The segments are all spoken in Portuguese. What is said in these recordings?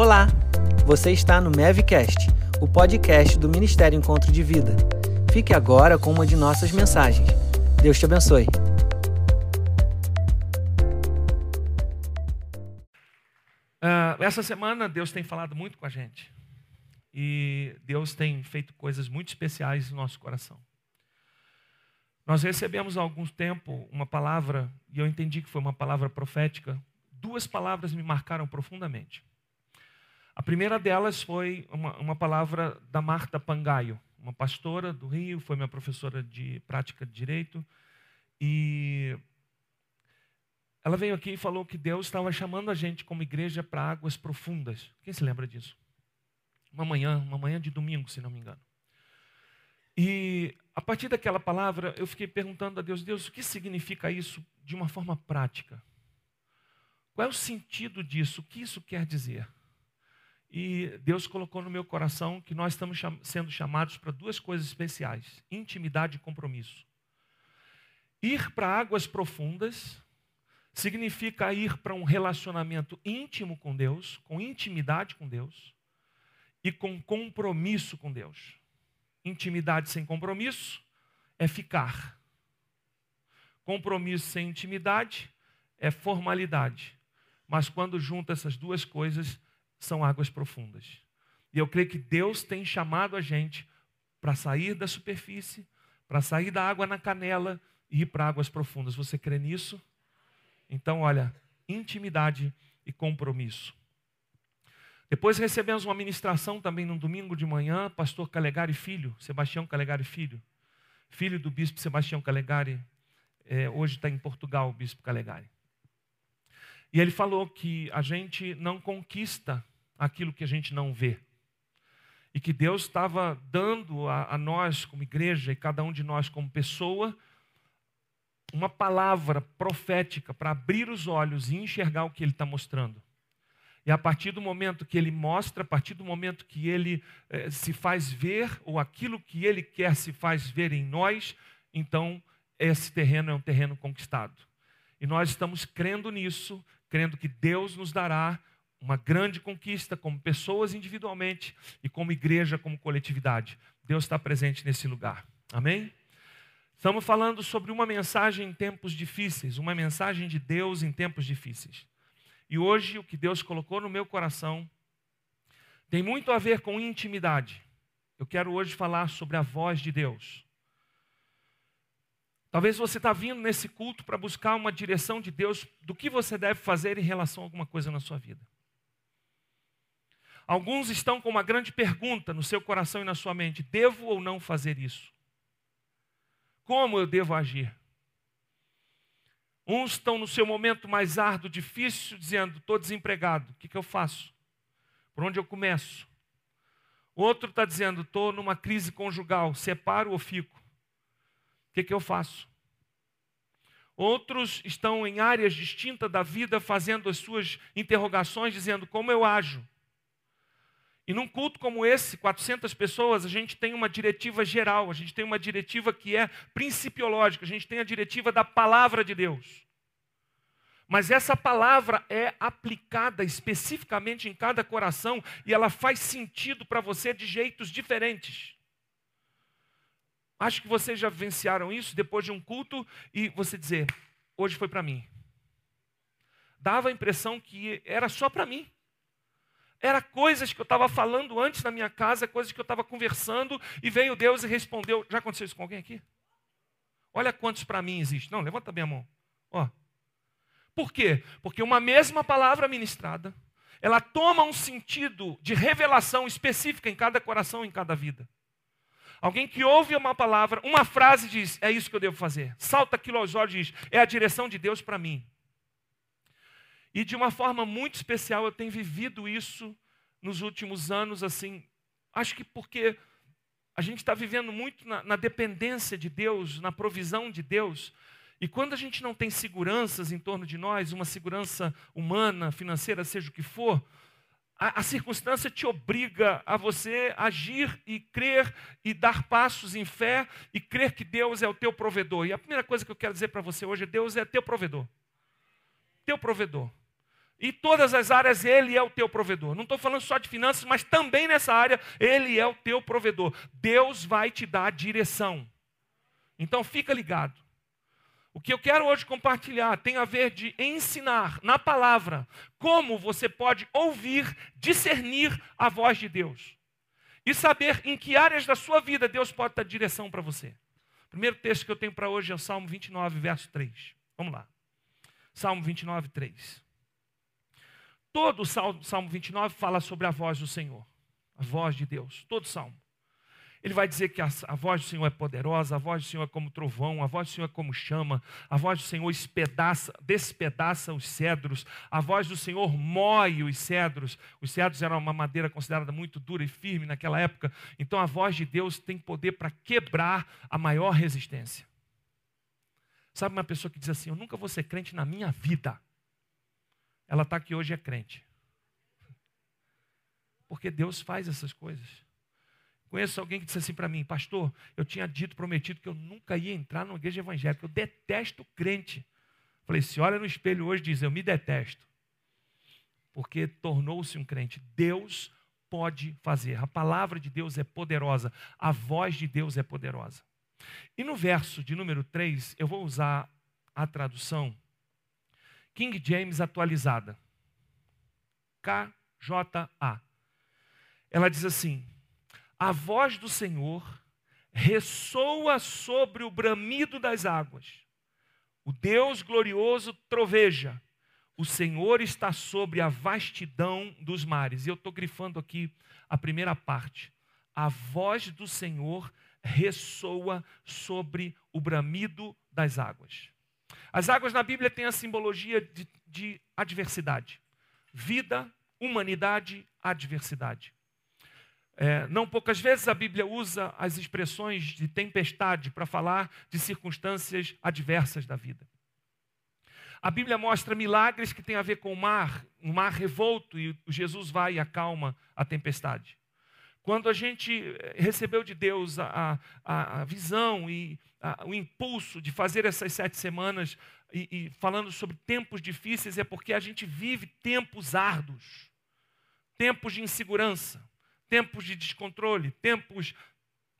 Olá! Você está no Mevcast, o podcast do Ministério Encontro de Vida. Fique agora com uma de nossas mensagens. Deus te abençoe. Uh, essa semana Deus tem falado muito com a gente. E Deus tem feito coisas muito especiais no nosso coração. Nós recebemos há algum tempo uma palavra, e eu entendi que foi uma palavra profética. Duas palavras me marcaram profundamente. A primeira delas foi uma, uma palavra da Marta Pangaio, uma pastora do Rio, foi minha professora de prática de direito. E ela veio aqui e falou que Deus estava chamando a gente como igreja para águas profundas. Quem se lembra disso? Uma manhã, uma manhã de domingo, se não me engano. E a partir daquela palavra, eu fiquei perguntando a Deus: Deus, o que significa isso de uma forma prática? Qual é o sentido disso? O que isso quer dizer? E Deus colocou no meu coração que nós estamos cham sendo chamados para duas coisas especiais: intimidade e compromisso. Ir para águas profundas significa ir para um relacionamento íntimo com Deus, com intimidade com Deus e com compromisso com Deus. Intimidade sem compromisso é ficar. Compromisso sem intimidade é formalidade. Mas quando junta essas duas coisas, são águas profundas. E eu creio que Deus tem chamado a gente para sair da superfície, para sair da água na canela e ir para águas profundas. Você crê nisso? Então, olha, intimidade e compromisso. Depois recebemos uma ministração também no domingo de manhã, pastor Calegari Filho, Sebastião Calegari Filho, filho do bispo Sebastião Calegari, é, hoje está em Portugal, o bispo Calegari. E ele falou que a gente não conquista aquilo que a gente não vê. E que Deus estava dando a, a nós, como igreja, e cada um de nós, como pessoa, uma palavra profética para abrir os olhos e enxergar o que Ele está mostrando. E a partir do momento que Ele mostra, a partir do momento que Ele eh, se faz ver, ou aquilo que Ele quer se faz ver em nós, então esse terreno é um terreno conquistado. E nós estamos crendo nisso, crendo que Deus nos dará uma grande conquista como pessoas individualmente e como igreja, como coletividade. Deus está presente nesse lugar. Amém? Estamos falando sobre uma mensagem em tempos difíceis, uma mensagem de Deus em tempos difíceis. E hoje o que Deus colocou no meu coração tem muito a ver com intimidade. Eu quero hoje falar sobre a voz de Deus. Talvez você está vindo nesse culto para buscar uma direção de Deus do que você deve fazer em relação a alguma coisa na sua vida. Alguns estão com uma grande pergunta no seu coração e na sua mente: devo ou não fazer isso? Como eu devo agir? Uns estão no seu momento mais árduo, difícil, dizendo: estou desempregado, o que, que eu faço? Por onde eu começo? Outro está dizendo: estou numa crise conjugal, separo ou fico? Que, que eu faço? Outros estão em áreas distintas da vida, fazendo as suas interrogações, dizendo: como eu ajo? E num culto como esse, 400 pessoas, a gente tem uma diretiva geral, a gente tem uma diretiva que é principiológica, a gente tem a diretiva da palavra de Deus. Mas essa palavra é aplicada especificamente em cada coração e ela faz sentido para você de jeitos diferentes. Acho que vocês já vivenciaram isso depois de um culto e você dizer: hoje foi para mim. Dava a impressão que era só para mim. Era coisas que eu estava falando antes na minha casa, coisas que eu estava conversando, e veio Deus e respondeu. Já aconteceu isso com alguém aqui? Olha quantos para mim existem. Não, levanta bem a mão. Ó. Por quê? Porque uma mesma palavra ministrada, ela toma um sentido de revelação específica em cada coração, em cada vida. Alguém que ouve uma palavra, uma frase diz: É isso que eu devo fazer. Salta aquilo aos olhos e diz: É a direção de Deus para mim. E de uma forma muito especial eu tenho vivido isso nos últimos anos, assim, acho que porque a gente está vivendo muito na, na, dependência de Deus, na provisão de Deus. E quando a gente não tem seguranças em torno de nós, uma segurança humana, financeira, seja o que for, a, a circunstância te obriga a você agir e crer e dar passos em fé e crer que Deus é o teu provedor. E a primeira coisa que eu quero dizer para você hoje é: Deus é teu provedor. Teu provedor. E todas as áreas Ele é o teu provedor. Não estou falando só de finanças, mas também nessa área Ele é o teu provedor. Deus vai te dar direção. Então fica ligado. O que eu quero hoje compartilhar tem a ver de ensinar na palavra como você pode ouvir, discernir a voz de Deus. E saber em que áreas da sua vida Deus pode dar direção para você. O primeiro texto que eu tenho para hoje é o Salmo 29, verso 3. Vamos lá. Salmo 29, 3. Todo o Salmo 29 fala sobre a voz do Senhor, a voz de Deus, todo salmo. Ele vai dizer que a, a, voz do Senhor é poderosa, a voz do Senhor é como trovão, a voz do Senhor é como chama, a voz do Senhor espedaça, despedaça os cedros, a voz do Senhor moe os cedros. Os cedros eram uma madeira considerada muito dura e firme naquela época, então a voz de Deus tem poder para quebrar a maior resistência. Sabe uma pessoa que diz assim: Eu nunca vou ser crente na minha vida. Ela está aqui hoje é crente. Porque Deus faz essas coisas. Conheço alguém que disse assim para mim, pastor, eu tinha dito, prometido que eu nunca ia entrar numa igreja evangélica, eu detesto crente. Falei, se olha no espelho hoje diz, eu me detesto. Porque tornou-se um crente. Deus pode fazer. A palavra de Deus é poderosa, a voz de Deus é poderosa. E no verso de número 3, eu vou usar a tradução King James atualizada. KJA. Ela diz assim: A voz do Senhor ressoa sobre o bramido das águas. O Deus glorioso troveja. O Senhor está sobre a vastidão dos mares. E eu estou grifando aqui a primeira parte. A voz do Senhor ressoa sobre o bramido das águas. As águas na Bíblia têm a simbologia de, de adversidade. Vida, humanidade, adversidade. É, não poucas vezes a Bíblia usa as expressões de tempestade para falar de circunstâncias adversas da vida. A Bíblia mostra milagres que têm a ver com o mar, um mar revolto, e Jesus vai e acalma a tempestade. Quando a gente recebeu de Deus a, a, a visão e a, o impulso de fazer essas sete semanas e, e falando sobre tempos difíceis, é porque a gente vive tempos árduos, tempos de insegurança, tempos de descontrole, tempos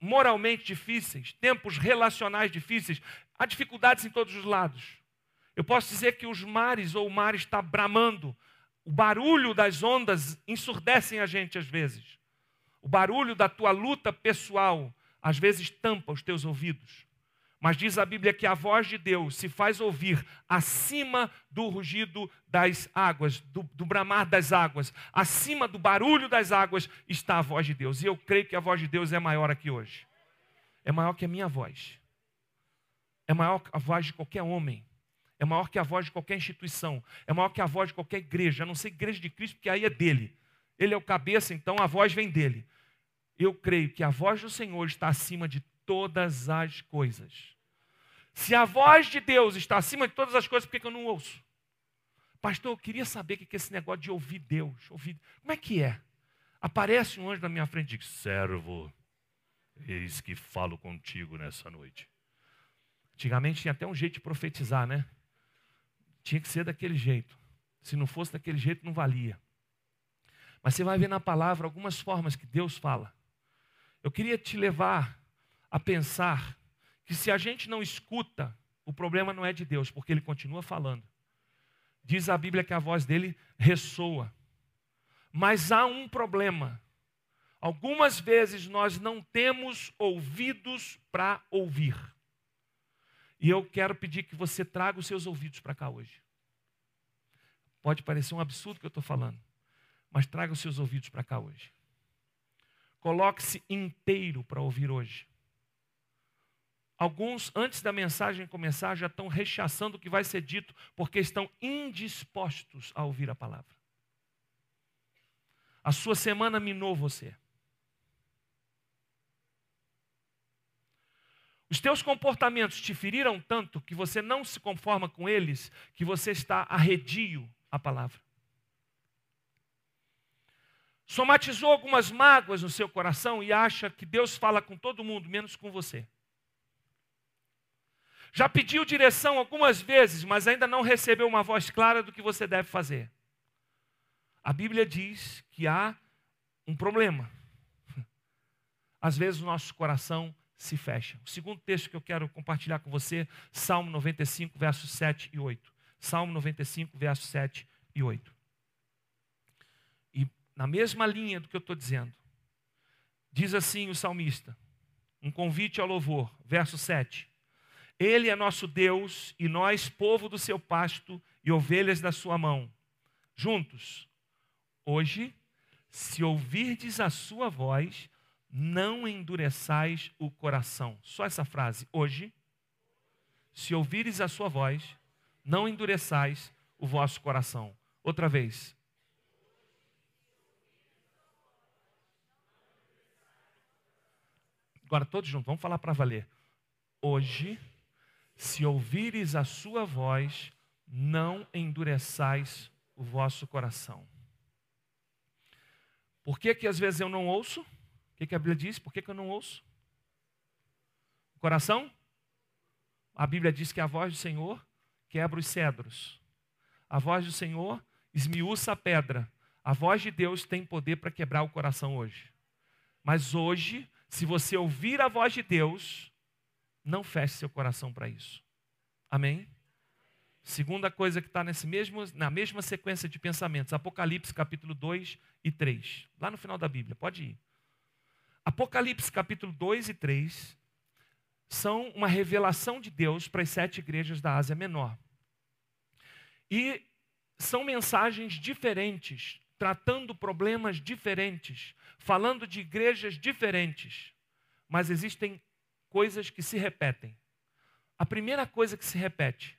moralmente difíceis, tempos relacionais difíceis, há dificuldades em todos os lados. Eu posso dizer que os mares ou o mar está bramando, o barulho das ondas ensurdecem a gente às vezes. O barulho da tua luta pessoal às vezes tampa os teus ouvidos. Mas diz a Bíblia que a voz de Deus se faz ouvir acima do rugido das águas, do, do, bramar das águas, acima do barulho das águas está a voz de Deus. E eu creio que a voz de Deus é maior aqui hoje. É maior que a minha voz. É maior que a voz de qualquer homem. É maior que a voz de qualquer instituição. É maior que a voz de qualquer igreja. A não ser igreja de Cristo, porque aí é dele. Ele é o cabeça, então a voz vem dele. Eu creio que a voz do Senhor está acima de todas as coisas. Se a voz de Deus está acima de todas as coisas, por que eu não ouço? Pastor, eu queria saber o que é esse negócio de ouvir Deus. Ouvir... Como é que é? Aparece um anjo na minha frente e diz: Servo, eis que falo contigo nessa noite. Antigamente tinha até um jeito de profetizar, né? Tinha que ser daquele jeito. Se não fosse daquele jeito, não valia. Mas você vai ver na palavra algumas formas que Deus fala. Eu queria te levar a pensar que se a gente não escuta, o problema não é de Deus, porque ele continua falando. Diz a Bíblia que a voz dele ressoa. Mas há um problema. Algumas vezes nós não temos ouvidos para ouvir. E eu quero pedir que você traga os seus ouvidos para cá hoje. Pode parecer um absurdo que eu estou falando mas traga os seus ouvidos para cá hoje. Coloque-se inteiro para ouvir hoje. Alguns, antes da mensagem começar, já estão rechaçando o que vai ser dito, porque estão indispostos a ouvir a palavra. A sua semana minou você. Os teus comportamentos te feriram tanto que você não se conforma com eles, que você está arredio à palavra somatizou algumas mágoas no seu coração e acha que Deus fala com todo mundo, menos com você. Já pediu direção algumas vezes, mas ainda não recebeu uma voz clara do que você deve fazer. A Bíblia diz que há um problema. Às vezes o nosso coração se fecha. O segundo texto que eu quero compartilhar com você, Salmo 95, versos 7 e 8. Salmo 95, versos 7 e 8. Na mesma linha do que eu estou dizendo, diz assim o salmista, um convite ao louvor, verso 7. Ele é nosso Deus e nós, povo do seu pasto e ovelhas da sua mão. Juntos, hoje, se ouvirdes a sua voz, não endureçais o coração. Só essa frase. Hoje, se ouvires a sua voz, não endureçais o vosso coração. Outra vez. Agora todos juntos, vamos falar para valer. Hoje, se ouvires a sua voz, não endureçais o vosso coração. Por que que às vezes eu não ouço? que, que a Bíblia diz? Por que, que eu não ouço? O coração? A Bíblia diz que a voz do Senhor quebra os cedros. A voz do Senhor esmiuça a pedra. A voz de Deus tem poder para quebrar o coração hoje. Mas hoje, se você ouvir a voz de Deus, não feche seu coração para isso. Amém? Segunda coisa que está na mesma sequência de pensamentos, Apocalipse capítulo 2 e 3. Lá no final da Bíblia, pode ir. Apocalipse capítulo 2 e 3 são uma revelação de Deus para as sete igrejas da Ásia Menor. E são mensagens diferentes, tratando problemas diferentes, falando de igrejas diferentes, mas existem coisas que se repetem. A primeira coisa que se repete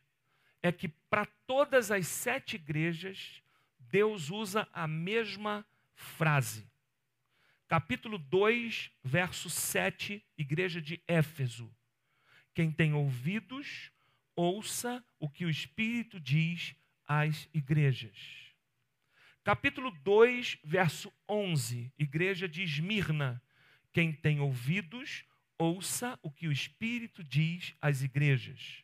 é que para todas as sete igrejas, Deus usa a mesma frase capítulo 2, verso 7, igreja de Éfeso. Quem tem ouvidos, ouça o que o Espírito diz às igrejas. Capítulo 2, verso 11, igreja de Esmirna. Quem tem ouvidos, ouça o que o Espírito diz às igrejas.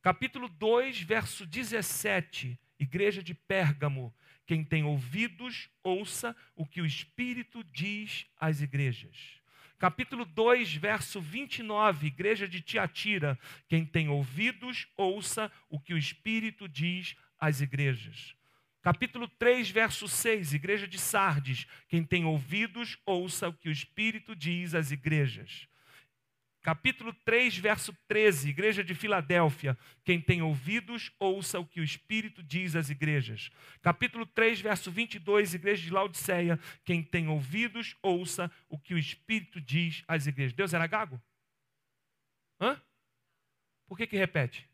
Capítulo 2, verso 17, igreja de Pérgamo. Quem tem ouvidos, ouça o que o Espírito diz às igrejas. Capítulo 2, verso 29, igreja de Tiatira. Quem tem ouvidos, ouça o que o Espírito diz às igrejas. Capítulo 3, verso 6, igreja de Sardes. Quem tem ouvidos, ouça o que o Espírito diz às igrejas capítulo 3, verso 13, igreja de Filadélfia. Quem tem ouvidos, ouça o que o Espírito diz às igrejas. Capítulo 3, verso 22, igreja de Laodiceia. Quem tem ouvidos, ouça o que o Espírito diz às igrejas. Deus era gago? Hã? Por que que repete?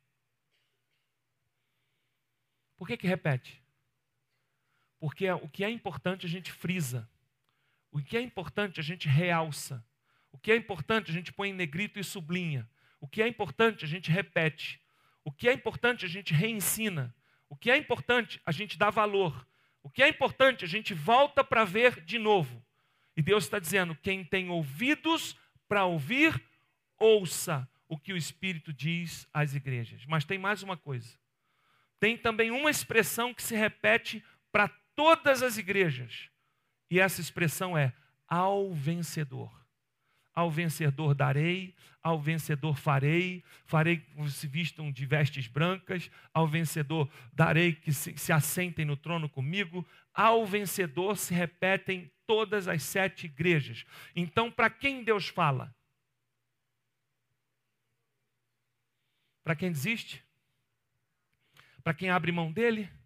Por que que repete? Porque o que é importante a gente frisa. O que é importante a gente realça. O que é importante, a gente põe em negrito e sublinha. O que é importante, a gente repete. O que é importante, a gente reensina. O que é importante, a gente dá valor. O que é importante, a gente volta para ver de novo. E Deus está dizendo: quem tem ouvidos para ouvir, ouça o que o Espírito diz às igrejas. Mas tem mais uma coisa. Tem também uma expressão que se repete para todas as igrejas. E essa expressão é ao vencedor. Ao vencedor darei, ao vencedor farei, farei que se vistam de vestes brancas, ao vencedor darei que se, se assentem no trono comigo, ao vencedor se repetem todas as sete igrejas. Então, para quem Deus fala? Para quem desiste? Para quem abre mão dele?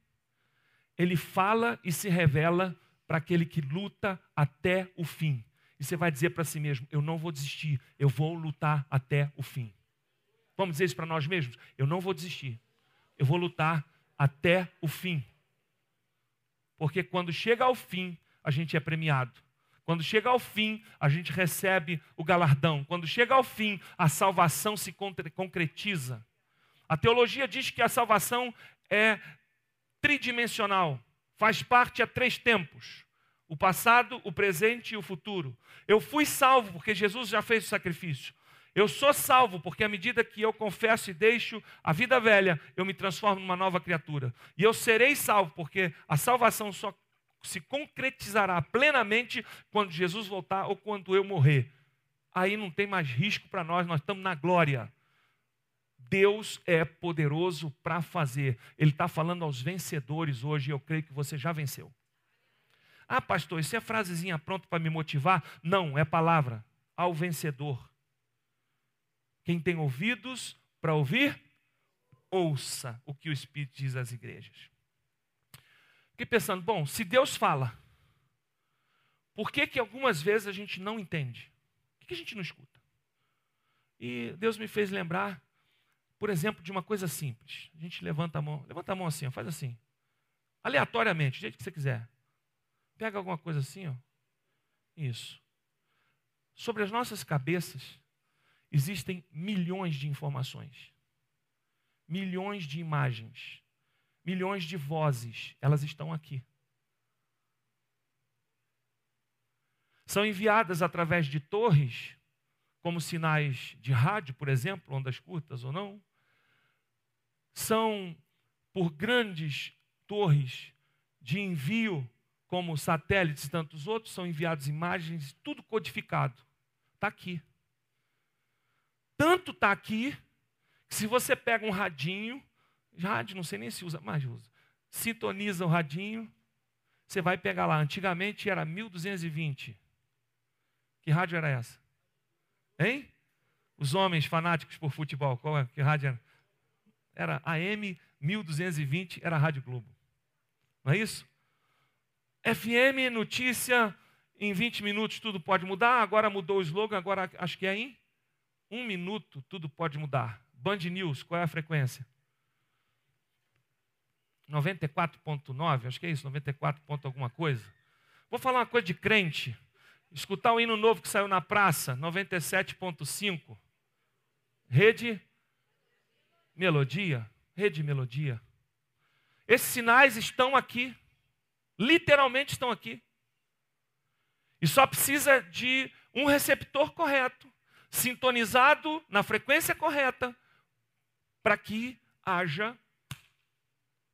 Ele fala e se revela para aquele que luta até o fim. E você vai dizer para si mesmo: Eu não vou desistir, eu vou lutar até o fim. Vamos dizer isso para nós mesmos? Eu não vou desistir, eu vou lutar até o fim. Porque quando chega ao fim, a gente é premiado. Quando chega ao fim, a gente recebe o galardão. Quando chega ao fim, a salvação se concretiza. A teologia diz que a salvação é tridimensional, faz parte a três tempos o passado, o presente e o futuro. Eu fui salvo porque Jesus já fez o sacrifício. Eu sou salvo porque à medida que eu confesso e deixo a vida velha, eu me transformo numa nova criatura. E eu serei salvo porque a salvação só, se concretizará plenamente quando Jesus voltar ou quando eu morrer. Aí não tem mais risco para nós, nós estamos na glória. Deus é poderoso para fazer. Ele está falando aos vencedores hoje, e eu creio que você já venceu. Ah, pastor, isso é frasezinha pronta para me motivar? Não, é palavra. Ao vencedor. Quem tem ouvidos para ouvir, ouça o que o Espírito diz às igrejas. Fiquei pensando, bom, se Deus fala, por que, que algumas vezes a gente não entende? Por que a gente não escuta? E Deus me fez lembrar, por exemplo, de uma coisa simples. A gente levanta a mão, levanta a mão assim, ó, faz assim. Aleatoriamente, do jeito que você quiser. Pega alguma coisa assim, ó. Isso. Sobre as nossas cabeças existem milhões de informações, milhões de imagens, milhões de vozes. Elas estão aqui. São enviadas através de torres, como sinais de rádio, por exemplo, ondas curtas ou não. São por grandes torres de envio como satélites e tantos outros, são enviados imagens, tudo codificado. Está aqui. Tanto está aqui, que se você pega um radinho, rádio, não sei nem se usa, mas usa, sintoniza o radinho, você vai pegar lá. Antigamente era 1220. Que rádio era essa? Hein? Os homens fanáticos por futebol, qual é? Que rádio era? Era AM 1220, era Rádio Globo. Não é isso? FM, notícia, em 20 minutos tudo pode mudar. Agora mudou o slogan, agora acho que é em um minuto tudo pode mudar. Band News, qual é a frequência? 94.9, acho que é isso, 94 ponto alguma coisa. Vou falar uma coisa de crente. Escutar o hino novo que saiu na praça, 97.5. Rede Melodia, Rede Melodia. Esses sinais estão aqui. Literalmente estão aqui. E só precisa de um receptor correto, sintonizado na frequência correta, para que haja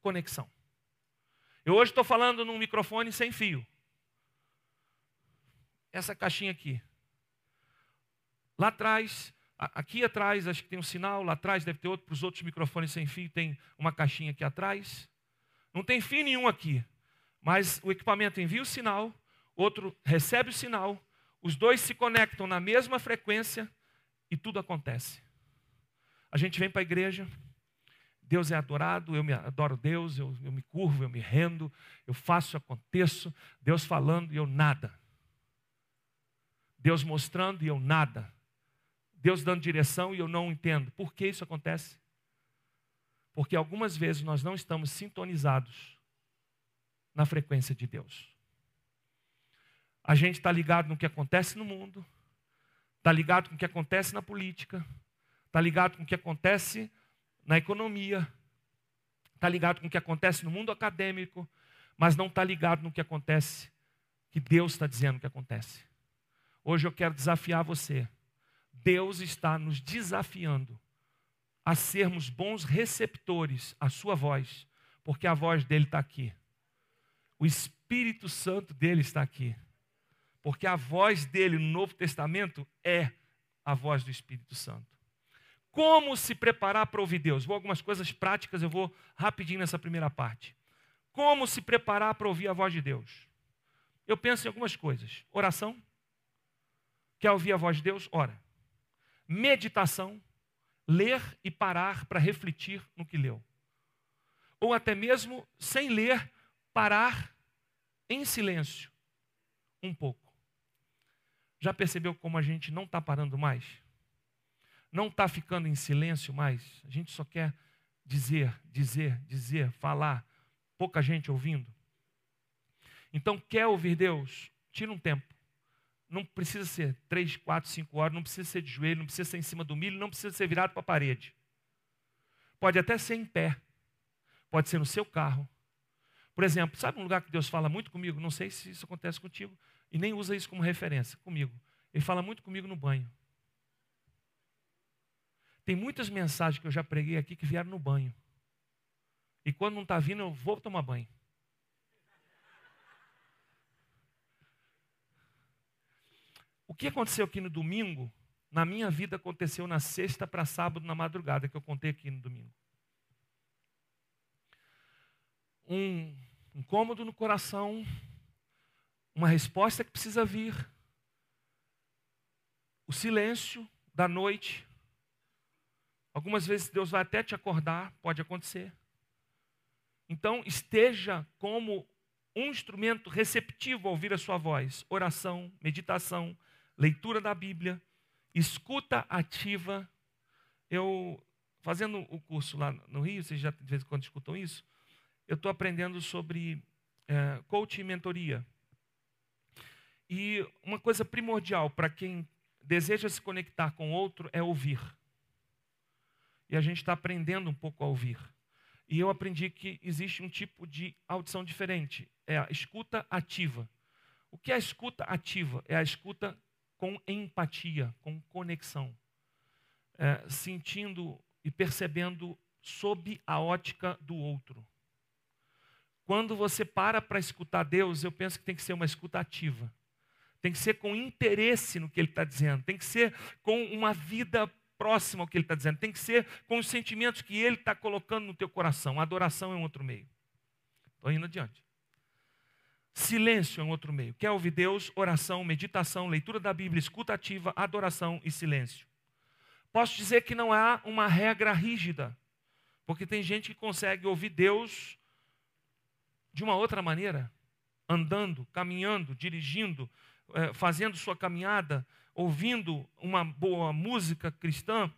conexão. Eu hoje estou falando num microfone sem fio. Essa caixinha aqui. Lá atrás, aqui atrás, acho que tem um sinal, lá atrás deve ter outro, para os outros microfones sem fio, tem uma caixinha aqui atrás. Não tem fio nenhum aqui. Mas o equipamento envia o sinal, outro recebe o sinal, os dois se conectam na mesma frequência e tudo acontece. A gente vem para a igreja, Deus é adorado, eu me adoro Deus, eu, eu me curvo, eu me rendo, eu faço, aconteço, Deus falando e eu nada. Deus mostrando e eu nada. Deus dando direção e eu não entendo. Por que isso acontece? Porque algumas vezes nós não estamos sintonizados na frequência de Deus. A gente está ligado no que acontece no mundo, está ligado com o que acontece na política, está ligado com o que acontece na economia, está ligado com o que acontece no mundo acadêmico, mas não está ligado no que acontece, que Deus está dizendo que acontece. Hoje eu quero desafiar você. Deus está nos desafiando a sermos bons receptores à sua voz, porque a voz dele está aqui. O Espírito Santo dele está aqui. Porque a voz dele no Novo Testamento é a voz do Espírito Santo. Como se preparar para ouvir Deus? Vou algumas coisas práticas, eu vou rapidinho nessa primeira parte. Como se preparar para ouvir a voz de Deus? Eu penso em algumas coisas. Oração. Quer ouvir a voz de Deus? Ora. Meditação. Ler e parar para refletir no que leu. Ou até mesmo, sem ler, parar em silêncio um pouco. Já percebeu como a gente não está parando mais? Não está ficando em silêncio mais? A gente só quer dizer, dizer, dizer, falar. Pouca gente ouvindo. Então, quer ouvir Deus? Tira um tempo. Não precisa ser três, quatro, cinco horas, não precisa ser de joelho, não precisa ser em cima do milho, não precisa ser virado para a parede. Pode até ser em pé. Pode ser no seu carro, por exemplo, sabe um lugar que Deus fala muito comigo? Não sei se isso acontece contigo, e nem usa isso como referência comigo. Ele fala muito comigo no banho. Tem muitas mensagens que eu já preguei aqui que vieram no banho. E quando não está vindo, eu vou tomar banho. Que aconteceu aqui no domingo, na minha vida aconteceu na sexta para sábado, na madrugada, que eu contei aqui no domingo. Um incômodo no coração, uma resposta que precisa vir, o silêncio da noite. Algumas vezes Deus vai até te acordar, pode acontecer. Então, esteja como um instrumento receptivo ao ouvir a sua voz. Oração, meditação, leitura da Bíblia, escuta ativa. Eu, fazendo o curso lá no Rio, vocês já de vez em quando escutam isso, eu estou aprendendo sobre é, coaching e mentoria. E uma coisa primordial para quem deseja se conectar com outro é ouvir. E a gente está aprendendo um pouco a ouvir. E eu aprendi que existe um tipo de audição diferente, é a escuta ativa. O que é a escuta ativa? É a escuta com empatia, com conexão, é, sentindo e percebendo sob a ótica do outro. Quando você para para escutar Deus, eu penso que tem que ser uma escuta ativa. Tem que ser com interesse no que Ele está dizendo. Tem que ser com uma vida próximo ao que ele está dizendo, tem que ser com os sentimentos que ele está colocando no teu coração. A adoração é um outro meio. Estou indo adiante. Silêncio é um outro meio. Quer ouvir Deus? Oração, meditação, leitura da Bíblia, escuta ativa, adoração e silêncio. Posso dizer que não há uma regra rígida, porque tem gente que consegue ouvir Deus de uma outra maneira, andando, caminhando, dirigindo, eh, fazendo sua caminhada, ouvindo uma boa música cristã,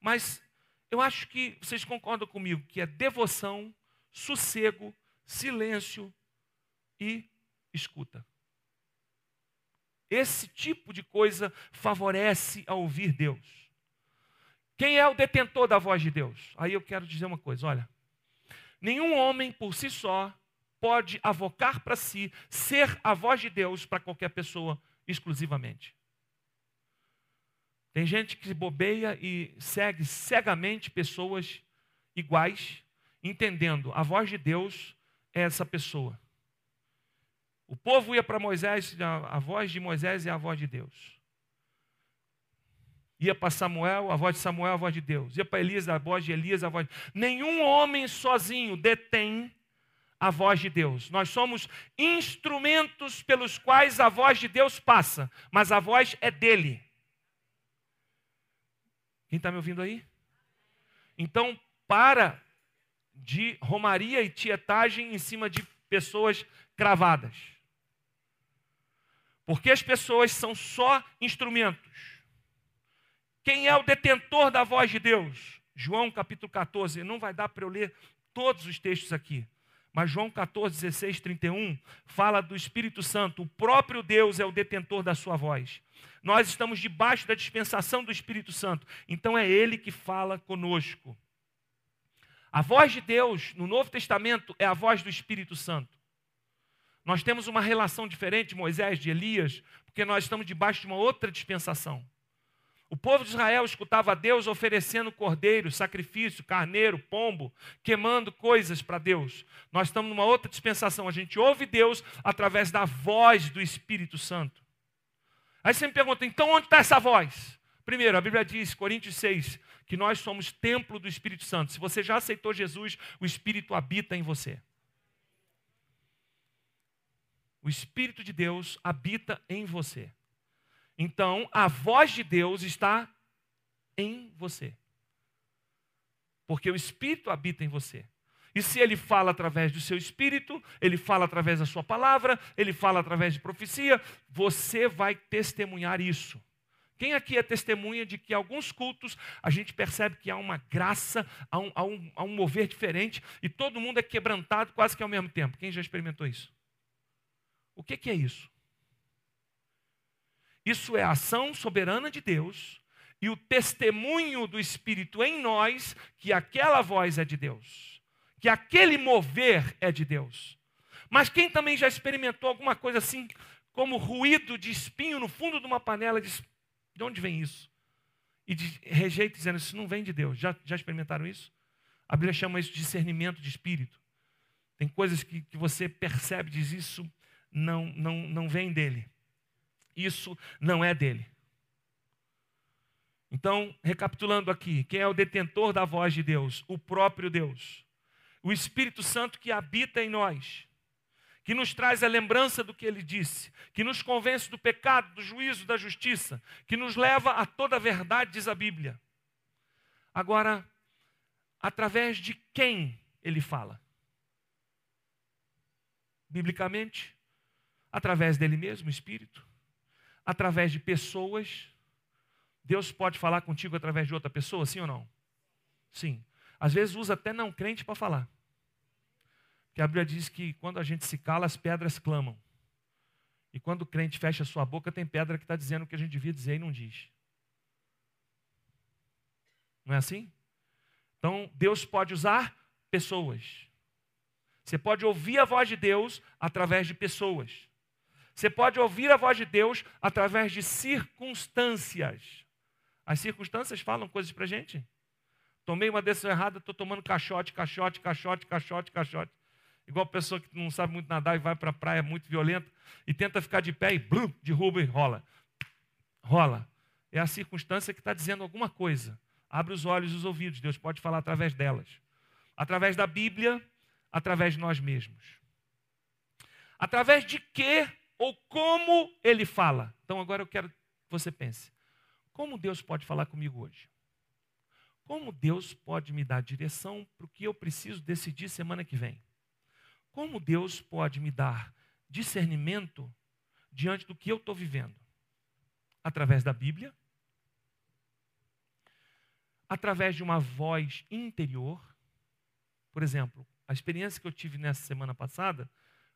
mas eu acho que vocês concordam comigo que é devoção, sossego, silêncio e escuta. Esse tipo de coisa favorece a ouvir Deus. Quem é o detentor da voz de Deus? Aí eu quero dizer uma coisa: olha, nenhum homem por si só pode avocar para si ser a voz de Deus para qualquer pessoa exclusivamente. Tem gente que bobeia e segue cegamente pessoas iguais, entendendo a voz de Deus é essa pessoa. O povo ia para Moisés, a voz de Moisés é a voz de Deus. Ia para Samuel, a voz de Samuel é a voz de Deus. Ia para Elias, a voz de Elias, a voz de... Nenhum homem sozinho detém a voz de Deus. Nós somos instrumentos pelos quais a voz de Deus passa, mas a voz é dele. Quem está me ouvindo aí? Então, para de romaria e tietagem em cima de pessoas cravadas. Porque as pessoas são só instrumentos. Quem é o detentor da voz de Deus? João capítulo 14. Não vai dar para eu ler todos os textos aqui. Mas João 14, 16, 31 fala do Espírito Santo. O próprio Deus é o detentor da sua voz. Nós estamos debaixo da dispensação do Espírito Santo. Então é Ele que fala conosco. A voz de Deus no Novo Testamento é a voz do Espírito Santo. Nós temos uma relação diferente Moisés, de Elias, porque nós estamos debaixo de uma outra dispensação. O povo de Israel escutava Deus oferecendo cordeiro, sacrifício, carneiro, pombo, queimando coisas para Deus. Nós estamos numa outra dispensação. A gente ouve Deus através da voz do Espírito Santo. Aí você me pergunta, então onde está essa voz? Primeiro, a Bíblia diz, Coríntios 6, que nós somos templo do Espírito Santo. Se você já aceitou Jesus, o Espírito habita em você. O Espírito de Deus habita em você. Então, a voz de Deus está em você. Porque o Espírito habita em você. E se ele fala através do seu espírito, ele fala através da sua palavra, ele fala através de profecia, você vai testemunhar isso. Quem aqui é testemunha de que alguns cultos a gente percebe que há uma graça, há um, há um, há um mover diferente e todo mundo é quebrantado quase que ao mesmo tempo? Quem já experimentou isso? O que, que é isso? Isso é a ação soberana de Deus e o testemunho do Espírito em nós que aquela voz é de Deus, que aquele mover é de Deus. Mas quem também já experimentou alguma coisa assim, como ruído de espinho no fundo de uma panela, diz: de onde vem isso? E rejeita dizendo: isso não vem de Deus. Já, já experimentaram isso? A Bíblia chama isso de discernimento de espírito. Tem coisas que, que você percebe, diz: isso não, não, não vem dele. Isso não é dele. Então, recapitulando aqui, quem é o detentor da voz de Deus? O próprio Deus. O Espírito Santo que habita em nós, que nos traz a lembrança do que ele disse, que nos convence do pecado, do juízo, da justiça, que nos leva a toda a verdade, diz a Bíblia. Agora, através de quem ele fala? Biblicamente, através dele mesmo, Espírito, através de pessoas Deus pode falar contigo através de outra pessoa, sim ou não? Sim. Às vezes usa até não crente para falar. Porque a Bíblia diz que quando a gente se cala, as pedras clamam. E quando o crente fecha a sua boca, tem pedra que está dizendo o que a gente devia dizer e não diz. Não é assim? Então, Deus pode usar pessoas. Você pode ouvir a voz de Deus através de pessoas. Você pode ouvir a voz de Deus através de circunstâncias. As circunstâncias falam coisas para a gente. Tomei uma decisão errada, estou tomando caixote, caixote, caixote, caixote, caixote. Igual pessoa que não sabe muito nadar e vai para a praia muito violenta e tenta ficar de pé e blum, derruba e rola. Rola. É a circunstância que está dizendo alguma coisa. Abre os olhos e os ouvidos, Deus pode falar através delas. Através da Bíblia, através de nós mesmos. Através de que ou como ele fala. Então agora eu quero que você pense. Como Deus pode falar comigo hoje? Como Deus pode me dar direção para o que eu preciso decidir semana que vem? Como Deus pode me dar discernimento diante do que eu estou vivendo? Através da Bíblia, através de uma voz interior. Por exemplo, a experiência que eu tive nessa semana passada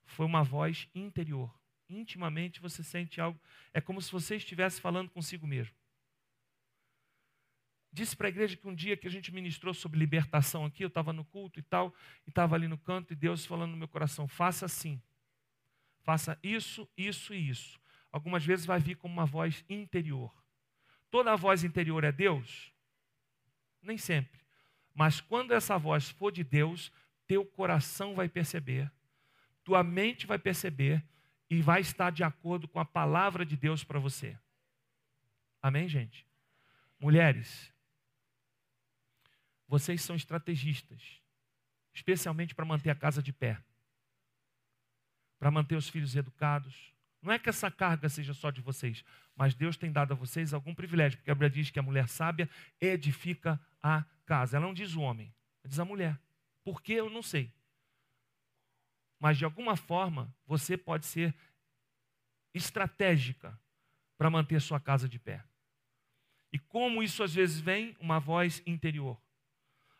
foi uma voz interior. Intimamente você sente algo, é como se você estivesse falando consigo mesmo. Disse para a igreja que um dia que a gente ministrou sobre libertação aqui, eu estava no culto e tal, e estava ali no canto, e Deus falando no meu coração: faça assim, faça isso, isso e isso. Algumas vezes vai vir como uma voz interior. Toda a voz interior é Deus? Nem sempre. Mas quando essa voz for de Deus, teu coração vai perceber, tua mente vai perceber e vai estar de acordo com a palavra de Deus para você. Amém, gente? Mulheres, vocês são estrategistas, especialmente para manter a casa de pé, para manter os filhos educados. Não é que essa carga seja só de vocês, mas Deus tem dado a vocês algum privilégio, porque a Bíblia diz que a mulher sábia edifica a casa. Ela não diz o homem, ela diz a mulher. Por que eu não sei. Mas de alguma forma você pode ser estratégica para manter sua casa de pé. E como isso às vezes vem? Uma voz interior.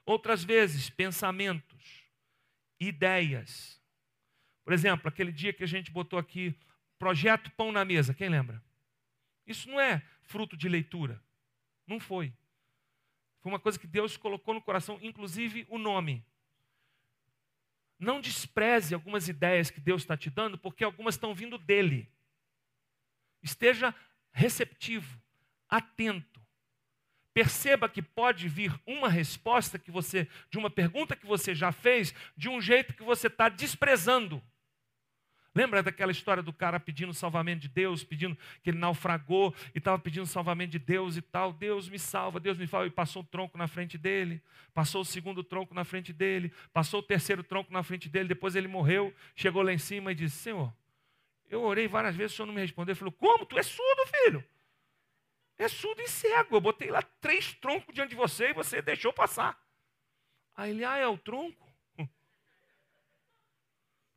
Outras vezes, pensamentos, ideias. Por exemplo, aquele dia que a gente botou aqui, projeto Pão na Mesa, quem lembra? Isso não é fruto de leitura. Não foi. Foi uma coisa que Deus colocou no coração, inclusive o nome. Não despreze algumas ideias que Deus está te dando, porque algumas estão vindo dele. Esteja receptivo, atento. Perceba que pode vir uma resposta que você, de uma pergunta que você já fez, de um jeito que você está desprezando. Lembra daquela história do cara pedindo salvamento de Deus, pedindo que ele naufragou e estava pedindo salvamento de Deus e tal. Deus me salva, Deus me salva. E passou um tronco na frente dele, passou o segundo tronco na frente dele, passou o terceiro tronco na frente dele. Depois ele morreu, chegou lá em cima e disse: Senhor, eu orei várias vezes, o senhor não me respondeu. Ele falou: Como? Tu é surdo, filho? É surdo e cego. Eu botei lá três troncos diante de você e você deixou passar. Aí ele, ah, é o tronco?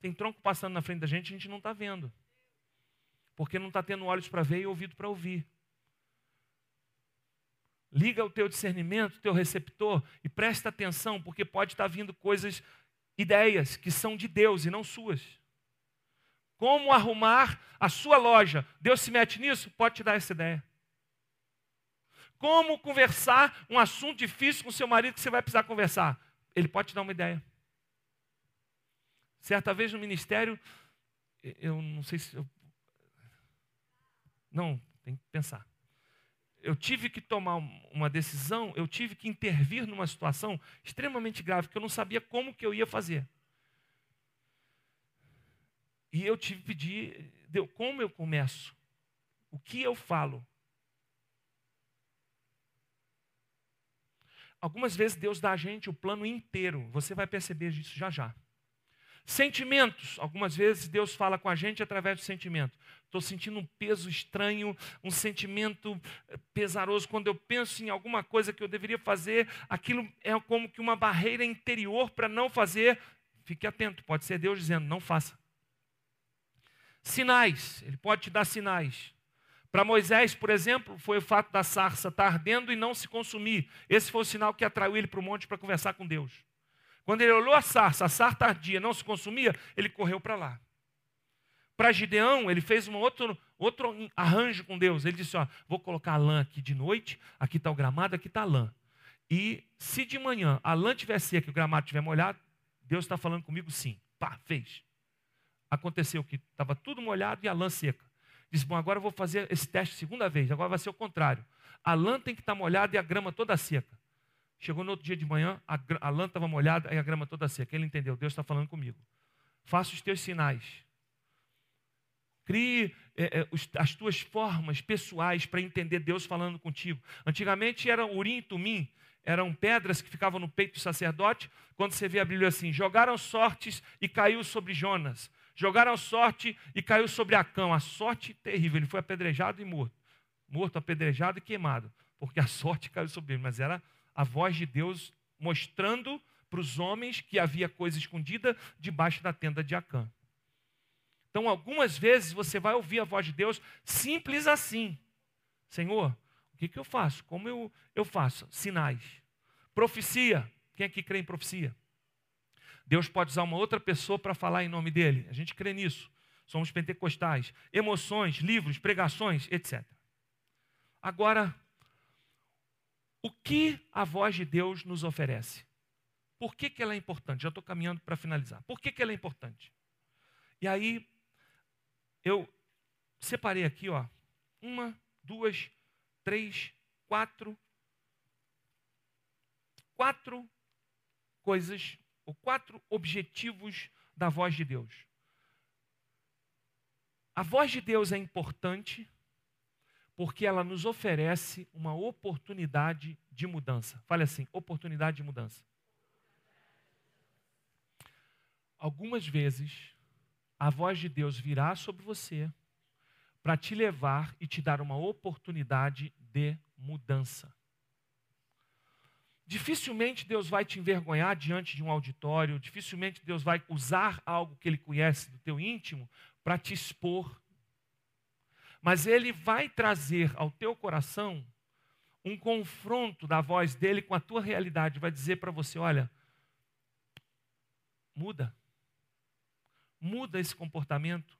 Tem tronco passando na frente da gente, a gente não está vendo. Porque não está tendo olhos para ver e ouvido para ouvir. Liga o teu discernimento, o teu receptor e presta atenção, porque pode estar tá vindo coisas, ideias que são de Deus e não suas. Como arrumar a sua loja? Deus se mete nisso? Pode te dar essa ideia. Como conversar um assunto difícil com seu marido que você vai precisar conversar? Ele pode te dar uma ideia. Certa vez no ministério, eu não sei se. Eu... Não, tem que pensar. Eu tive que tomar uma decisão, eu tive que intervir numa situação extremamente grave, que eu não sabia como que eu ia fazer. E eu tive que pedir, como eu começo? O que eu falo? Algumas vezes Deus dá a gente o plano inteiro, você vai perceber isso já já. Sentimentos, algumas vezes Deus fala com a gente através do sentimento. Estou sentindo um peso estranho, um sentimento eh, pesaroso. Quando eu penso em alguma coisa que eu deveria fazer, aquilo é como que uma barreira interior para não fazer. Fique atento, pode ser Deus dizendo: não faça. Sinais, Ele pode te dar sinais. Para Moisés, por exemplo, foi o fato da sarça estar ardendo e não se consumir. Esse foi o sinal que atraiu ele para o monte para conversar com Deus. Quando ele olhou a sarça, a sarça ardia, não se consumia, ele correu para lá. Para Gideão, ele fez um outro, outro arranjo com Deus. Ele disse: ó, Vou colocar a lã aqui de noite, aqui está o gramado, aqui está a lã. E se de manhã a lã tiver seca e o gramado estiver molhado, Deus está falando comigo sim. Pá, fez. Aconteceu que estava tudo molhado e a lã seca. Disse, bom, agora eu vou fazer esse teste segunda vez, agora vai ser o contrário. A lã tem que estar molhada e a grama toda seca. Chegou no outro dia de manhã, a, a lã estava molhada e a grama toda seca. Ele entendeu, Deus está falando comigo. Faça os teus sinais. Crie é, é, as tuas formas pessoais para entender Deus falando contigo. Antigamente era urim e tumim, eram pedras que ficavam no peito do sacerdote. Quando você vê a Bíblia assim, jogaram sortes e caiu sobre Jonas. Jogaram sorte e caiu sobre Acão. A sorte terrível. Ele foi apedrejado e morto. Morto, apedrejado e queimado. Porque a sorte caiu sobre ele. Mas era a voz de Deus mostrando para os homens que havia coisa escondida debaixo da tenda de Acã. Então, algumas vezes você vai ouvir a voz de Deus simples assim: Senhor, o que, que eu faço? Como eu, eu faço? Sinais. Profecia. Quem aqui crê em profecia? Deus pode usar uma outra pessoa para falar em nome dele. A gente crê nisso. Somos pentecostais. Emoções, livros, pregações, etc. Agora, o que a voz de Deus nos oferece? Por que, que ela é importante? Já estou caminhando para finalizar. Por que, que ela é importante? E aí, eu separei aqui, ó, uma, duas, três, quatro, quatro coisas ou quatro objetivos da voz de Deus. A voz de Deus é importante porque ela nos oferece uma oportunidade de mudança. Fale assim: oportunidade de mudança. Algumas vezes, a voz de Deus virá sobre você para te levar e te dar uma oportunidade de mudança. Dificilmente Deus vai te envergonhar diante de um auditório, dificilmente Deus vai usar algo que Ele conhece do teu íntimo para te expor. Mas Ele vai trazer ao teu coração um confronto da voz dele com a tua realidade, vai dizer para você: olha, muda, muda esse comportamento,